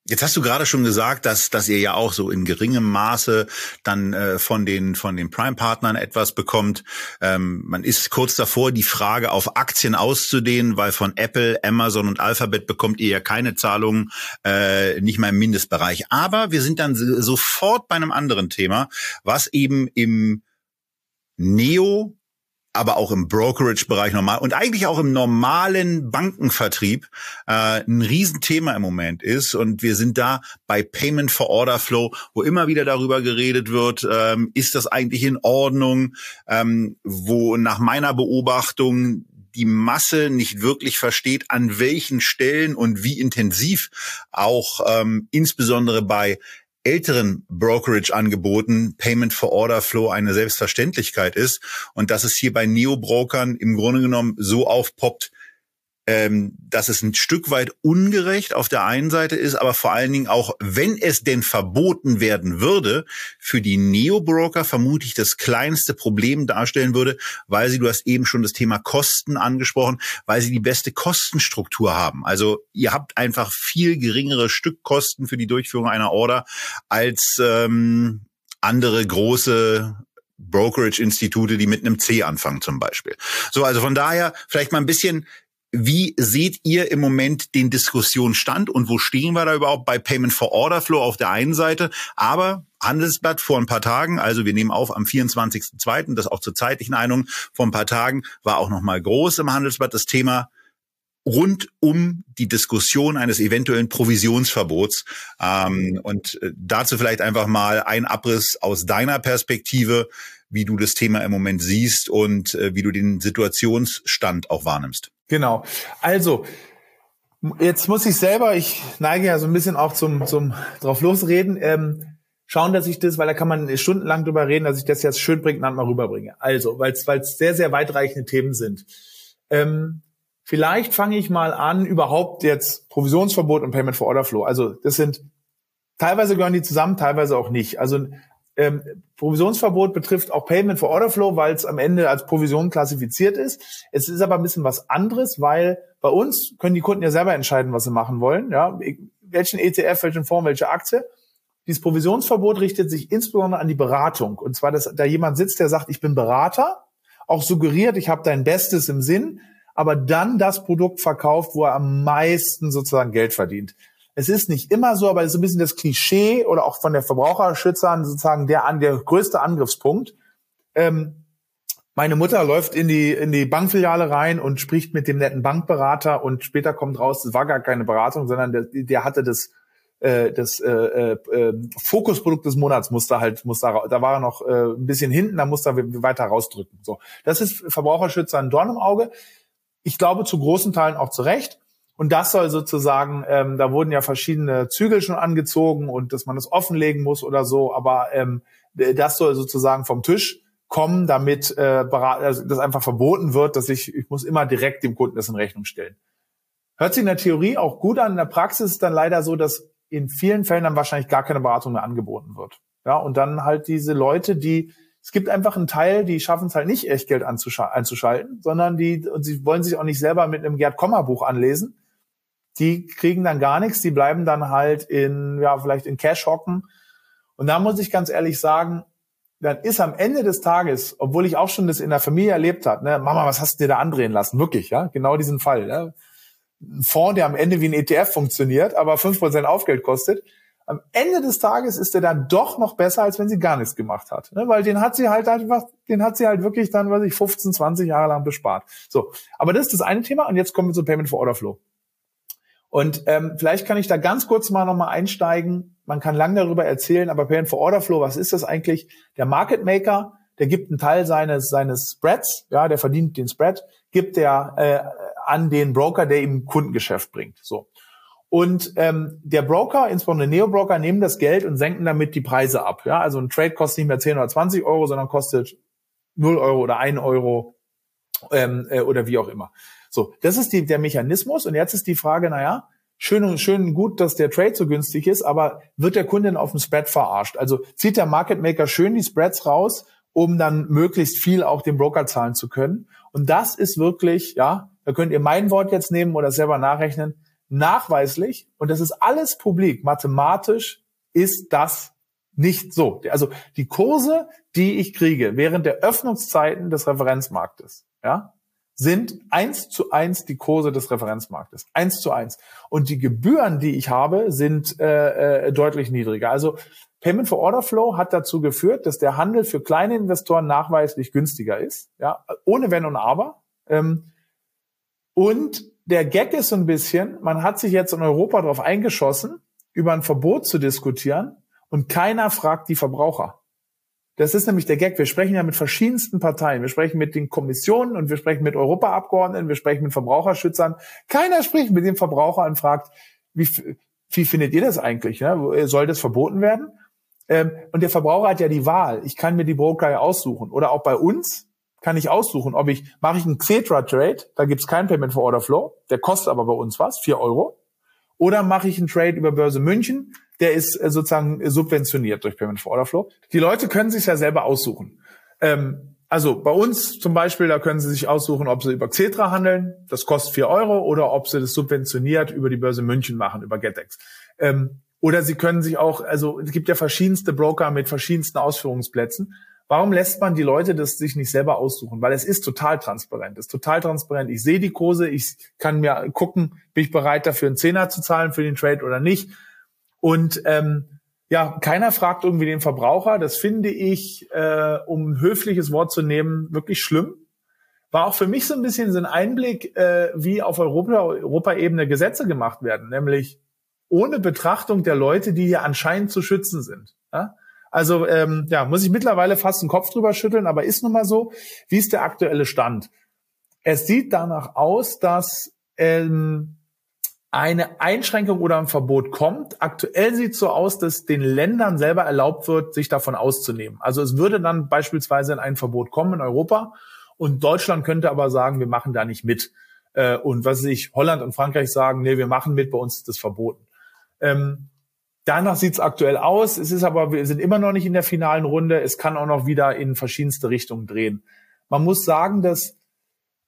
Jetzt hast du gerade schon gesagt, dass, dass ihr ja auch so in geringem Maße dann äh, von den, von den Prime-Partnern etwas bekommt. Ähm, man ist kurz davor, die Frage auf Aktien auszudehnen, weil von Apple, Amazon und Alphabet bekommt ihr ja keine Zahlungen, äh, nicht mal im Mindestbereich. Aber wir sind dann sofort bei einem anderen Thema, was eben im Neo aber auch im Brokerage-Bereich normal und eigentlich auch im normalen Bankenvertrieb äh, ein Riesenthema im Moment ist. Und wir sind da bei Payment for Order Flow, wo immer wieder darüber geredet wird, ähm, ist das eigentlich in Ordnung, ähm, wo nach meiner Beobachtung die Masse nicht wirklich versteht, an welchen Stellen und wie intensiv auch ähm, insbesondere bei älteren Brokerage-Angeboten Payment for Order Flow eine Selbstverständlichkeit ist und dass es hier bei Neo-Brokern im Grunde genommen so aufpoppt, ähm, dass es ein Stück weit ungerecht auf der einen Seite ist, aber vor allen Dingen auch, wenn es denn verboten werden würde, für die Neo-Broker vermutlich das kleinste Problem darstellen würde, weil sie, du hast eben schon das Thema Kosten angesprochen, weil sie die beste Kostenstruktur haben. Also ihr habt einfach viel geringere Stückkosten für die Durchführung einer Order als ähm, andere große Brokerage-Institute, die mit einem C anfangen zum Beispiel. So, also von daher vielleicht mal ein bisschen wie seht ihr im Moment den Diskussionsstand und wo stehen wir da überhaupt bei Payment for Order Flow auf der einen Seite, aber Handelsblatt vor ein paar Tagen, also wir nehmen auf am 24.02., das auch zur zeitlichen Einung vor ein paar Tagen, war auch nochmal groß im Handelsblatt das Thema rund um die Diskussion eines eventuellen Provisionsverbots. Ähm, und äh, dazu vielleicht einfach mal ein Abriss aus deiner Perspektive, wie du das Thema im Moment siehst und äh, wie du den Situationsstand auch wahrnimmst. Genau. Also, jetzt muss ich selber, ich neige ja so ein bisschen auch zum, zum drauf losreden, ähm, schauen, dass ich das, weil da kann man stundenlang drüber reden, dass ich das jetzt schön prägnant mal rüberbringe. Also, weil es sehr, sehr weitreichende Themen sind. Ähm, vielleicht fange ich mal an, überhaupt jetzt Provisionsverbot und Payment for Order Flow. Also, das sind, teilweise gehören die zusammen, teilweise auch nicht. Also, ähm, Provisionsverbot betrifft auch Payment for Order Flow, weil es am Ende als Provision klassifiziert ist. Es ist aber ein bisschen was anderes, weil bei uns können die Kunden ja selber entscheiden, was sie machen wollen. Ja, welchen ETF, welchen Fonds, welche Aktie. Dieses Provisionsverbot richtet sich insbesondere an die Beratung. Und zwar, dass da jemand sitzt, der sagt, ich bin Berater, auch suggeriert, ich habe dein Bestes im Sinn, aber dann das Produkt verkauft, wo er am meisten sozusagen Geld verdient. Es ist nicht immer so, aber es ist ein bisschen das Klischee oder auch von der Verbraucherschützern sozusagen der, der größte Angriffspunkt. Ähm, meine Mutter läuft in die, in die Bankfiliale rein und spricht mit dem netten Bankberater und später kommt raus, das war gar keine Beratung, sondern der, der hatte das, äh, das äh, äh, Fokusprodukt des Monats musste halt, musste, da war er noch äh, ein bisschen hinten, da musste er weiter rausdrücken. So, Das ist Verbraucherschützer ein Dorn im Auge. Ich glaube zu großen Teilen auch zu Recht. Und das soll sozusagen, ähm, da wurden ja verschiedene Zügel schon angezogen und dass man das offenlegen muss oder so, aber ähm, äh, das soll sozusagen vom Tisch kommen, damit äh, also das einfach verboten wird, dass ich, ich muss immer direkt dem Kunden das in Rechnung stellen. Hört sich in der Theorie auch gut an, in der Praxis ist dann leider so, dass in vielen Fällen dann wahrscheinlich gar keine Beratung mehr angeboten wird. Ja, und dann halt diese Leute, die es gibt einfach einen Teil, die schaffen es halt nicht, Echtgeld einzuschalten, sondern die, und sie wollen sich auch nicht selber mit einem Gerd-Komma-Buch anlesen. Die kriegen dann gar nichts, die bleiben dann halt in, ja, vielleicht in Cash hocken. Und da muss ich ganz ehrlich sagen, dann ist am Ende des Tages, obwohl ich auch schon das in der Familie erlebt habe, ne, Mama, was hast du dir da andrehen lassen? Wirklich, ja, genau diesen Fall. Ne? Ein Fonds, der am Ende wie ein ETF funktioniert, aber fünf Prozent Aufgeld kostet am Ende des Tages ist er dann doch noch besser, als wenn sie gar nichts gemacht hat. Ne? Weil den hat sie halt einfach, den hat sie halt wirklich dann, weiß ich, 15, 20 Jahre lang bespart. So. Aber das ist das eine Thema und jetzt kommen wir zu Payment for Order Flow. Und ähm, vielleicht kann ich da ganz kurz mal nochmal einsteigen. Man kann lang darüber erzählen, aber Payment for Order Flow, was ist das eigentlich? Der Market Maker, der gibt einen Teil seines, seines Spreads, ja, der verdient den Spread, gibt der äh, an den Broker, der ihm Kundengeschäft bringt. So. Und ähm, der Broker, insbesondere Neo-Broker, nehmen das Geld und senken damit die Preise ab. Ja, also ein Trade kostet nicht mehr 10 oder 20 Euro, sondern kostet 0 Euro oder 1 Euro ähm, äh, oder wie auch immer. So, das ist die, der Mechanismus. Und jetzt ist die Frage, naja, schön und schön gut, dass der Trade so günstig ist, aber wird der Kunde auf dem Spread verarscht? Also zieht der Market Maker schön die Spreads raus, um dann möglichst viel auch dem Broker zahlen zu können. Und das ist wirklich, ja, da könnt ihr mein Wort jetzt nehmen oder selber nachrechnen, nachweislich, und das ist alles publik, mathematisch ist das nicht so. Also die Kurse, die ich kriege während der Öffnungszeiten des Referenzmarktes, ja, sind eins zu eins die Kurse des Referenzmarktes. Eins zu eins. Und die Gebühren, die ich habe, sind äh, äh, deutlich niedriger. Also Payment for Order Flow hat dazu geführt, dass der Handel für kleine Investoren nachweislich günstiger ist, ja, ohne Wenn und Aber. Ähm, und der Gag ist so ein bisschen, man hat sich jetzt in Europa darauf eingeschossen, über ein Verbot zu diskutieren und keiner fragt die Verbraucher. Das ist nämlich der Gag. Wir sprechen ja mit verschiedensten Parteien. Wir sprechen mit den Kommissionen und wir sprechen mit Europaabgeordneten, wir sprechen mit Verbraucherschützern. Keiner spricht mit dem Verbraucher und fragt, wie, wie findet ihr das eigentlich? Ne? Soll das verboten werden? Ähm, und der Verbraucher hat ja die Wahl. Ich kann mir die Broker aussuchen. Oder auch bei uns kann ich aussuchen, ob ich, mache ich einen Xetra-Trade, da gibt's kein Payment for Order Flow, der kostet aber bei uns was, vier Euro. Oder mache ich einen Trade über Börse München, der ist äh, sozusagen subventioniert durch Payment for Order Flow. Die Leute können sich ja selber aussuchen. Ähm, also bei uns zum Beispiel, da können sie sich aussuchen, ob sie über Xetra handeln, das kostet vier Euro, oder ob sie das subventioniert über die Börse München machen, über GetEx. Ähm, oder sie können sich auch, also es gibt ja verschiedenste Broker mit verschiedensten Ausführungsplätzen. Warum lässt man die Leute das sich nicht selber aussuchen? Weil es ist total transparent. Es ist total transparent. Ich sehe die Kurse, ich kann mir gucken, bin ich bereit dafür einen Zehner zu zahlen für den Trade oder nicht. Und ähm, ja, keiner fragt irgendwie den Verbraucher. Das finde ich, äh, um ein höfliches Wort zu nehmen, wirklich schlimm. War auch für mich so ein bisschen so ein Einblick, äh, wie auf Europa, Europaebene Gesetze gemacht werden, nämlich ohne Betrachtung der Leute, die hier anscheinend zu schützen sind. Ja? Also ähm, ja, muss ich mittlerweile fast den Kopf drüber schütteln, aber ist nun mal so. Wie ist der aktuelle Stand? Es sieht danach aus, dass ähm, eine Einschränkung oder ein Verbot kommt. Aktuell sieht es so aus, dass den Ländern selber erlaubt wird, sich davon auszunehmen. Also es würde dann beispielsweise in ein Verbot kommen in Europa und Deutschland könnte aber sagen, wir machen da nicht mit. Äh, und was ich, Holland und Frankreich sagen, nee, wir machen mit, bei uns ist das verboten. Ähm, Danach sieht's aktuell aus. Es ist aber, wir sind immer noch nicht in der finalen Runde. Es kann auch noch wieder in verschiedenste Richtungen drehen. Man muss sagen, dass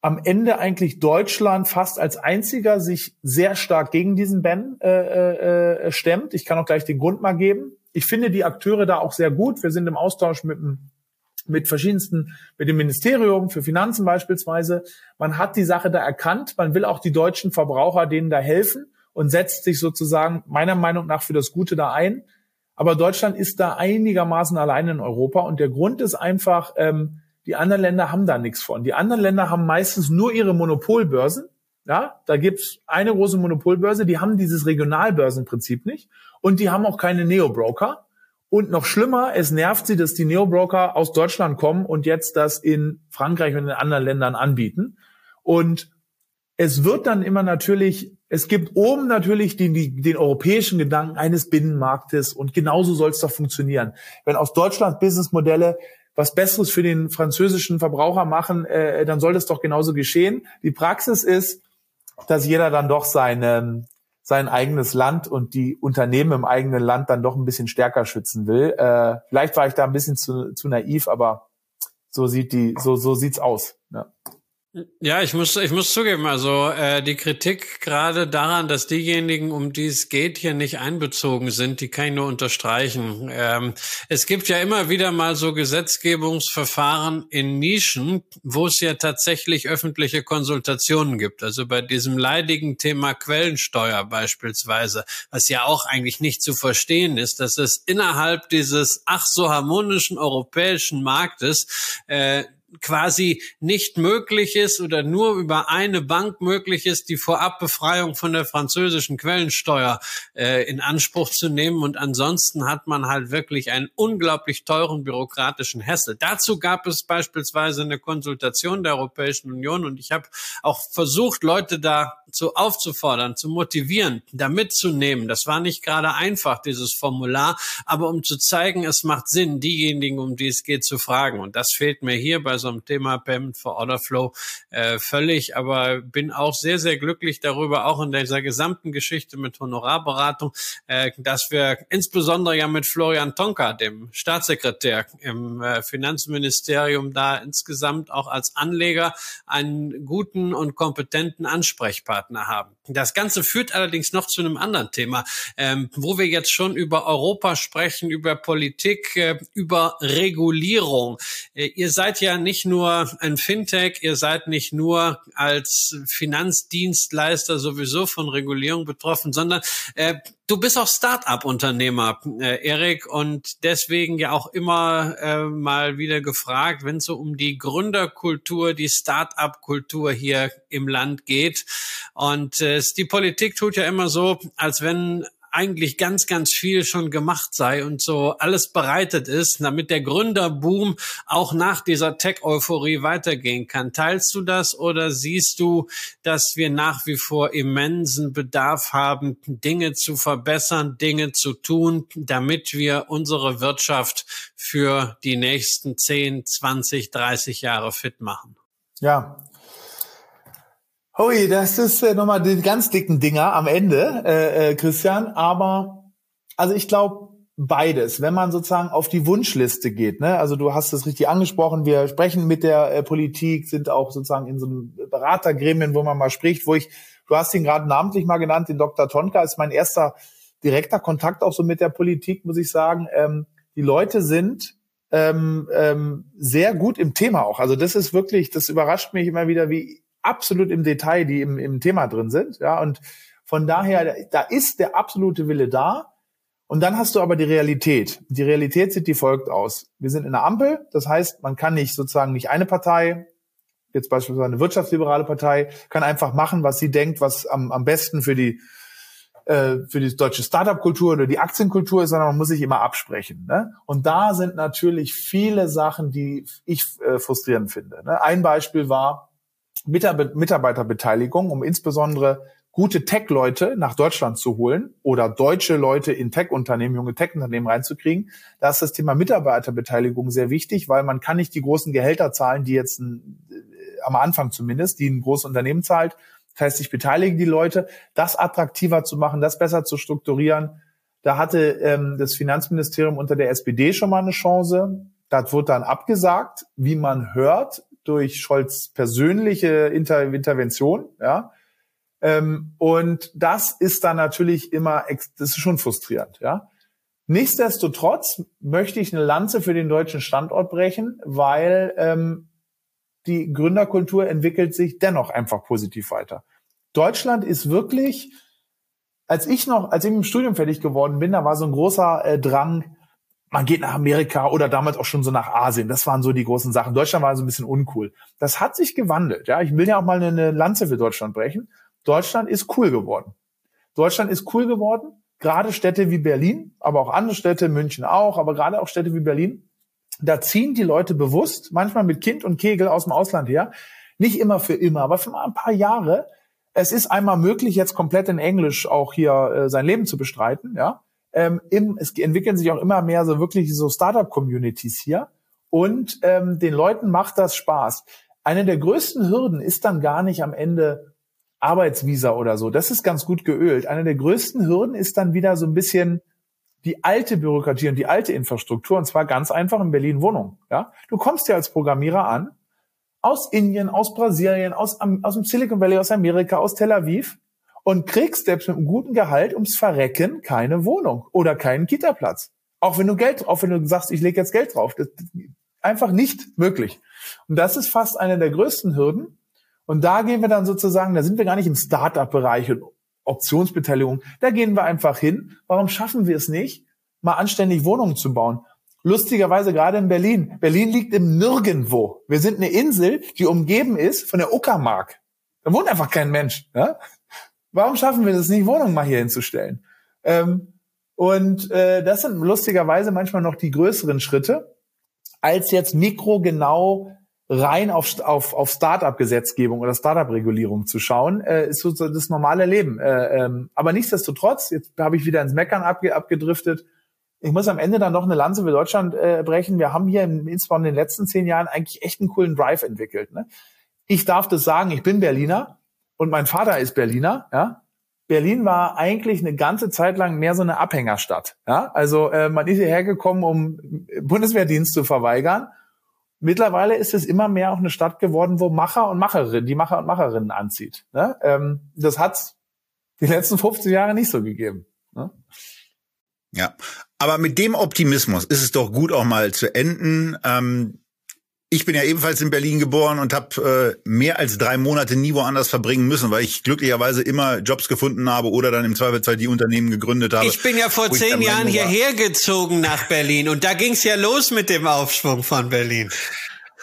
am Ende eigentlich Deutschland fast als einziger sich sehr stark gegen diesen Ban äh, äh, äh, stemmt. Ich kann auch gleich den Grund mal geben. Ich finde die Akteure da auch sehr gut. Wir sind im Austausch mit mit verschiedensten, mit dem Ministerium für Finanzen beispielsweise. Man hat die Sache da erkannt. Man will auch die deutschen Verbraucher denen da helfen und setzt sich sozusagen meiner Meinung nach für das Gute da ein. Aber Deutschland ist da einigermaßen allein in Europa und der Grund ist einfach, ähm, die anderen Länder haben da nichts von. Die anderen Länder haben meistens nur ihre Monopolbörsen. Ja, da gibt's eine große Monopolbörse, die haben dieses Regionalbörsenprinzip nicht und die haben auch keine Neo-Broker. Und noch schlimmer, es nervt sie, dass die Neo-Broker aus Deutschland kommen und jetzt das in Frankreich und in anderen Ländern anbieten. Und es wird dann immer natürlich, es gibt oben natürlich den, den, europäischen Gedanken eines Binnenmarktes und genauso soll es doch funktionieren. Wenn aus Deutschland Businessmodelle was Besseres für den französischen Verbraucher machen, äh, dann soll das doch genauso geschehen. Die Praxis ist, dass jeder dann doch seine, sein eigenes Land und die Unternehmen im eigenen Land dann doch ein bisschen stärker schützen will. Äh, vielleicht war ich da ein bisschen zu, zu naiv, aber so sieht die, so, so sieht's aus. Ja. Ja, ich muss, ich muss zugeben, also äh, die Kritik gerade daran, dass diejenigen, um die es geht, hier nicht einbezogen sind, die kann ich nur unterstreichen. Ähm, es gibt ja immer wieder mal so Gesetzgebungsverfahren in Nischen, wo es ja tatsächlich öffentliche Konsultationen gibt. Also bei diesem leidigen Thema Quellensteuer beispielsweise, was ja auch eigentlich nicht zu verstehen ist, dass es innerhalb dieses ach so harmonischen europäischen Marktes äh, quasi nicht möglich ist oder nur über eine Bank möglich ist, die Vorabbefreiung von der französischen Quellensteuer äh, in Anspruch zu nehmen. Und ansonsten hat man halt wirklich einen unglaublich teuren bürokratischen Hessel. Dazu gab es beispielsweise eine Konsultation der Europäischen Union und ich habe auch versucht, Leute da zu aufzufordern, zu motivieren, da mitzunehmen. Das war nicht gerade einfach, dieses Formular, aber um zu zeigen, es macht Sinn, diejenigen, um die es geht, zu fragen. Und das fehlt mir hier bei so einem Thema Payment for Order Flow äh, völlig, aber bin auch sehr, sehr glücklich darüber, auch in dieser gesamten Geschichte mit Honorarberatung, äh, dass wir insbesondere ja mit Florian Tonka, dem Staatssekretär im äh, Finanzministerium, da insgesamt auch als Anleger einen guten und kompetenten Ansprechpartner haben. Das Ganze führt allerdings noch zu einem anderen Thema, ähm, wo wir jetzt schon über Europa sprechen, über Politik, äh, über Regulierung. Äh, ihr seid ja nicht nur ein Fintech, ihr seid nicht nur als Finanzdienstleister sowieso von Regulierung betroffen, sondern äh, Du bist auch Start-up-Unternehmer, äh, Erik, und deswegen ja auch immer äh, mal wieder gefragt, wenn es so um die Gründerkultur, die Start-up-Kultur hier im Land geht. Und äh, die Politik tut ja immer so, als wenn eigentlich ganz, ganz viel schon gemacht sei und so alles bereitet ist, damit der Gründerboom auch nach dieser Tech-Euphorie weitergehen kann. Teilst du das oder siehst du, dass wir nach wie vor immensen Bedarf haben, Dinge zu verbessern, Dinge zu tun, damit wir unsere Wirtschaft für die nächsten 10, 20, 30 Jahre fit machen? Ja, Hui, das ist äh, nochmal die ganz dicken Dinger am Ende, äh, äh, Christian. Aber also ich glaube beides. Wenn man sozusagen auf die Wunschliste geht, ne, also du hast es richtig angesprochen, wir sprechen mit der äh, Politik, sind auch sozusagen in so einem Beratergremien, wo man mal spricht, wo ich, du hast ihn gerade namentlich mal genannt, den Dr. Tonka ist mein erster direkter Kontakt auch so mit der Politik, muss ich sagen. Ähm, die Leute sind ähm, ähm, sehr gut im Thema auch. Also das ist wirklich, das überrascht mich immer wieder, wie absolut im Detail, die im, im Thema drin sind. Ja, und von daher, da ist der absolute Wille da. Und dann hast du aber die Realität. Die Realität sieht die folgt aus. Wir sind in einer Ampel. Das heißt, man kann nicht sozusagen nicht eine Partei, jetzt beispielsweise eine wirtschaftsliberale Partei, kann einfach machen, was sie denkt, was am, am besten für die äh, für die deutsche Startup-Kultur oder die Aktienkultur ist, sondern man muss sich immer absprechen. Ne? Und da sind natürlich viele Sachen, die ich äh, frustrierend finde. Ne? Ein Beispiel war, Mitarbeiterbeteiligung, um insbesondere gute Tech-Leute nach Deutschland zu holen oder deutsche Leute in Tech-Unternehmen, junge Tech-Unternehmen reinzukriegen. Da ist das Thema Mitarbeiterbeteiligung sehr wichtig, weil man kann nicht die großen Gehälter zahlen, die jetzt ein, äh, am Anfang zumindest, die ein großes Unternehmen zahlt. Das heißt, ich beteilige die Leute, das attraktiver zu machen, das besser zu strukturieren. Da hatte ähm, das Finanzministerium unter der SPD schon mal eine Chance. Das wurde dann abgesagt, wie man hört durch Scholz persönliche Inter Intervention, ja. Ähm, und das ist dann natürlich immer, das ist schon frustrierend, ja. Nichtsdestotrotz möchte ich eine Lanze für den deutschen Standort brechen, weil ähm, die Gründerkultur entwickelt sich dennoch einfach positiv weiter. Deutschland ist wirklich, als ich noch, als ich im Studium fertig geworden bin, da war so ein großer äh, Drang, man geht nach Amerika oder damals auch schon so nach Asien. Das waren so die großen Sachen. Deutschland war so ein bisschen uncool. Das hat sich gewandelt. Ja, ich will ja auch mal eine Lanze für Deutschland brechen. Deutschland ist cool geworden. Deutschland ist cool geworden. Gerade Städte wie Berlin, aber auch andere Städte, München auch, aber gerade auch Städte wie Berlin. Da ziehen die Leute bewusst, manchmal mit Kind und Kegel aus dem Ausland her. Nicht immer für immer, aber für mal ein paar Jahre Es ist einmal möglich, jetzt komplett in Englisch auch hier äh, sein Leben zu bestreiten, ja. Ähm, im, es entwickeln sich auch immer mehr so wirklich so Startup-Communities hier und ähm, den Leuten macht das Spaß. Eine der größten Hürden ist dann gar nicht am Ende Arbeitsvisa oder so. Das ist ganz gut geölt. Eine der größten Hürden ist dann wieder so ein bisschen die alte Bürokratie und die alte Infrastruktur, und zwar ganz einfach in Berlin Wohnung. Ja, du kommst ja als Programmierer an aus Indien, aus Brasilien, aus, aus dem Silicon Valley, aus Amerika, aus Tel Aviv und kriegst selbst mit einem guten Gehalt ums Verrecken keine Wohnung oder keinen Kita-Platz. Auch wenn du Geld, auch wenn du sagst, ich lege jetzt Geld drauf, das einfach nicht möglich. Und das ist fast eine der größten Hürden. Und da gehen wir dann sozusagen, da sind wir gar nicht im Startup-Bereich und Optionsbeteiligung. Da gehen wir einfach hin. Warum schaffen wir es nicht, mal anständig Wohnungen zu bauen? Lustigerweise gerade in Berlin. Berlin liegt im Nirgendwo. Wir sind eine Insel, die umgeben ist von der Uckermark. Da wohnt einfach kein Mensch. Ja? Warum schaffen wir das nicht, Wohnungen mal hier hinzustellen? Ähm, und äh, das sind lustigerweise manchmal noch die größeren Schritte, als jetzt mikrogenau rein auf, auf, auf Startup-Gesetzgebung oder Startup-Regulierung zu schauen, äh, ist so das normale Leben. Äh, ähm, aber nichtsdestotrotz, jetzt habe ich wieder ins Meckern abge abgedriftet. Ich muss am Ende dann noch eine Lanze für Deutschland äh, brechen. Wir haben hier in, insbesondere in den letzten zehn Jahren eigentlich echt einen coolen Drive entwickelt. Ne? Ich darf das sagen, ich bin Berliner und mein Vater ist Berliner. Ja? Berlin war eigentlich eine ganze Zeit lang mehr so eine Abhängerstadt. Ja? Also äh, man ist hierher gekommen, um Bundeswehrdienst zu verweigern Mittlerweile ist es immer mehr auch eine Stadt geworden, wo Macher und Macherinnen, die Macher und Macherinnen anzieht. Ne? Ähm, das hat's die letzten 15 Jahre nicht so gegeben. Ne? Ja, aber mit dem Optimismus ist es doch gut, auch mal zu enden. Ähm, ich bin ja ebenfalls in Berlin geboren und habe äh, mehr als drei Monate nie woanders verbringen müssen, weil ich glücklicherweise immer Jobs gefunden habe oder dann im Zweifelsfall die Unternehmen gegründet habe. Ich bin ja vor zehn Jahren hierher gezogen nach Berlin und da ging's ja los mit dem Aufschwung von Berlin.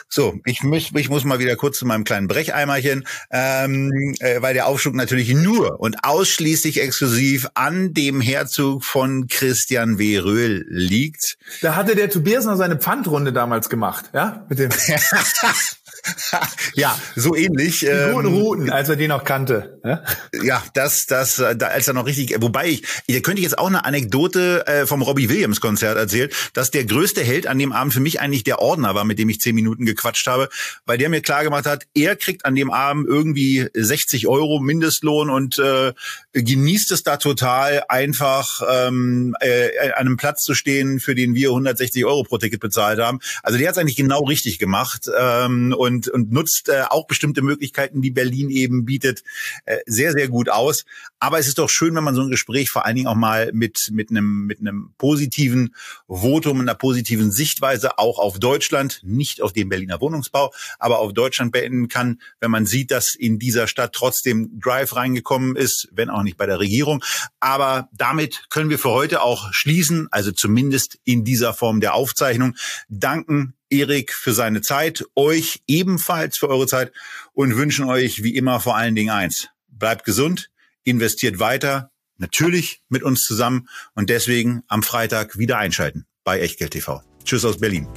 So, ich muss, ich muss mal wieder kurz zu meinem kleinen Brecheimerchen, ähm, äh, weil der Aufschwung natürlich nur und ausschließlich exklusiv an dem Herzog von Christian W. Röhl liegt. Da hatte der Tobias noch seine Pfandrunde damals gemacht, ja? Mit dem *laughs* *laughs* ja, so ähnlich. Die guten ähm, Routen, als er die noch kannte. Ja, ja das, das, äh, da, als er noch richtig, wobei ich, da könnte ich jetzt auch eine Anekdote äh, vom Robbie Williams Konzert erzählen, dass der größte Held an dem Abend für mich eigentlich der Ordner war, mit dem ich zehn Minuten gequatscht habe, weil der mir klar gemacht hat, er kriegt an dem Abend irgendwie 60 Euro Mindestlohn und äh, genießt es da total einfach ähm, äh, an einem Platz zu stehen, für den wir 160 Euro pro Ticket bezahlt haben. Also der hat es eigentlich genau richtig gemacht ähm, und und, und nutzt äh, auch bestimmte Möglichkeiten, die Berlin eben bietet, äh, sehr, sehr gut aus. Aber es ist doch schön, wenn man so ein Gespräch vor allen Dingen auch mal mit, mit einem, mit einem positiven Votum, einer positiven Sichtweise auch auf Deutschland, nicht auf den Berliner Wohnungsbau, aber auf Deutschland beenden kann, wenn man sieht, dass in dieser Stadt trotzdem Drive reingekommen ist, wenn auch nicht bei der Regierung. Aber damit können wir für heute auch schließen, also zumindest in dieser Form der Aufzeichnung. Danken Erik für seine Zeit, euch ebenfalls für eure Zeit und wünschen euch wie immer vor allen Dingen eins. Bleibt gesund, investiert weiter, natürlich mit uns zusammen und deswegen am Freitag wieder einschalten bei Echtgeld TV. Tschüss aus Berlin.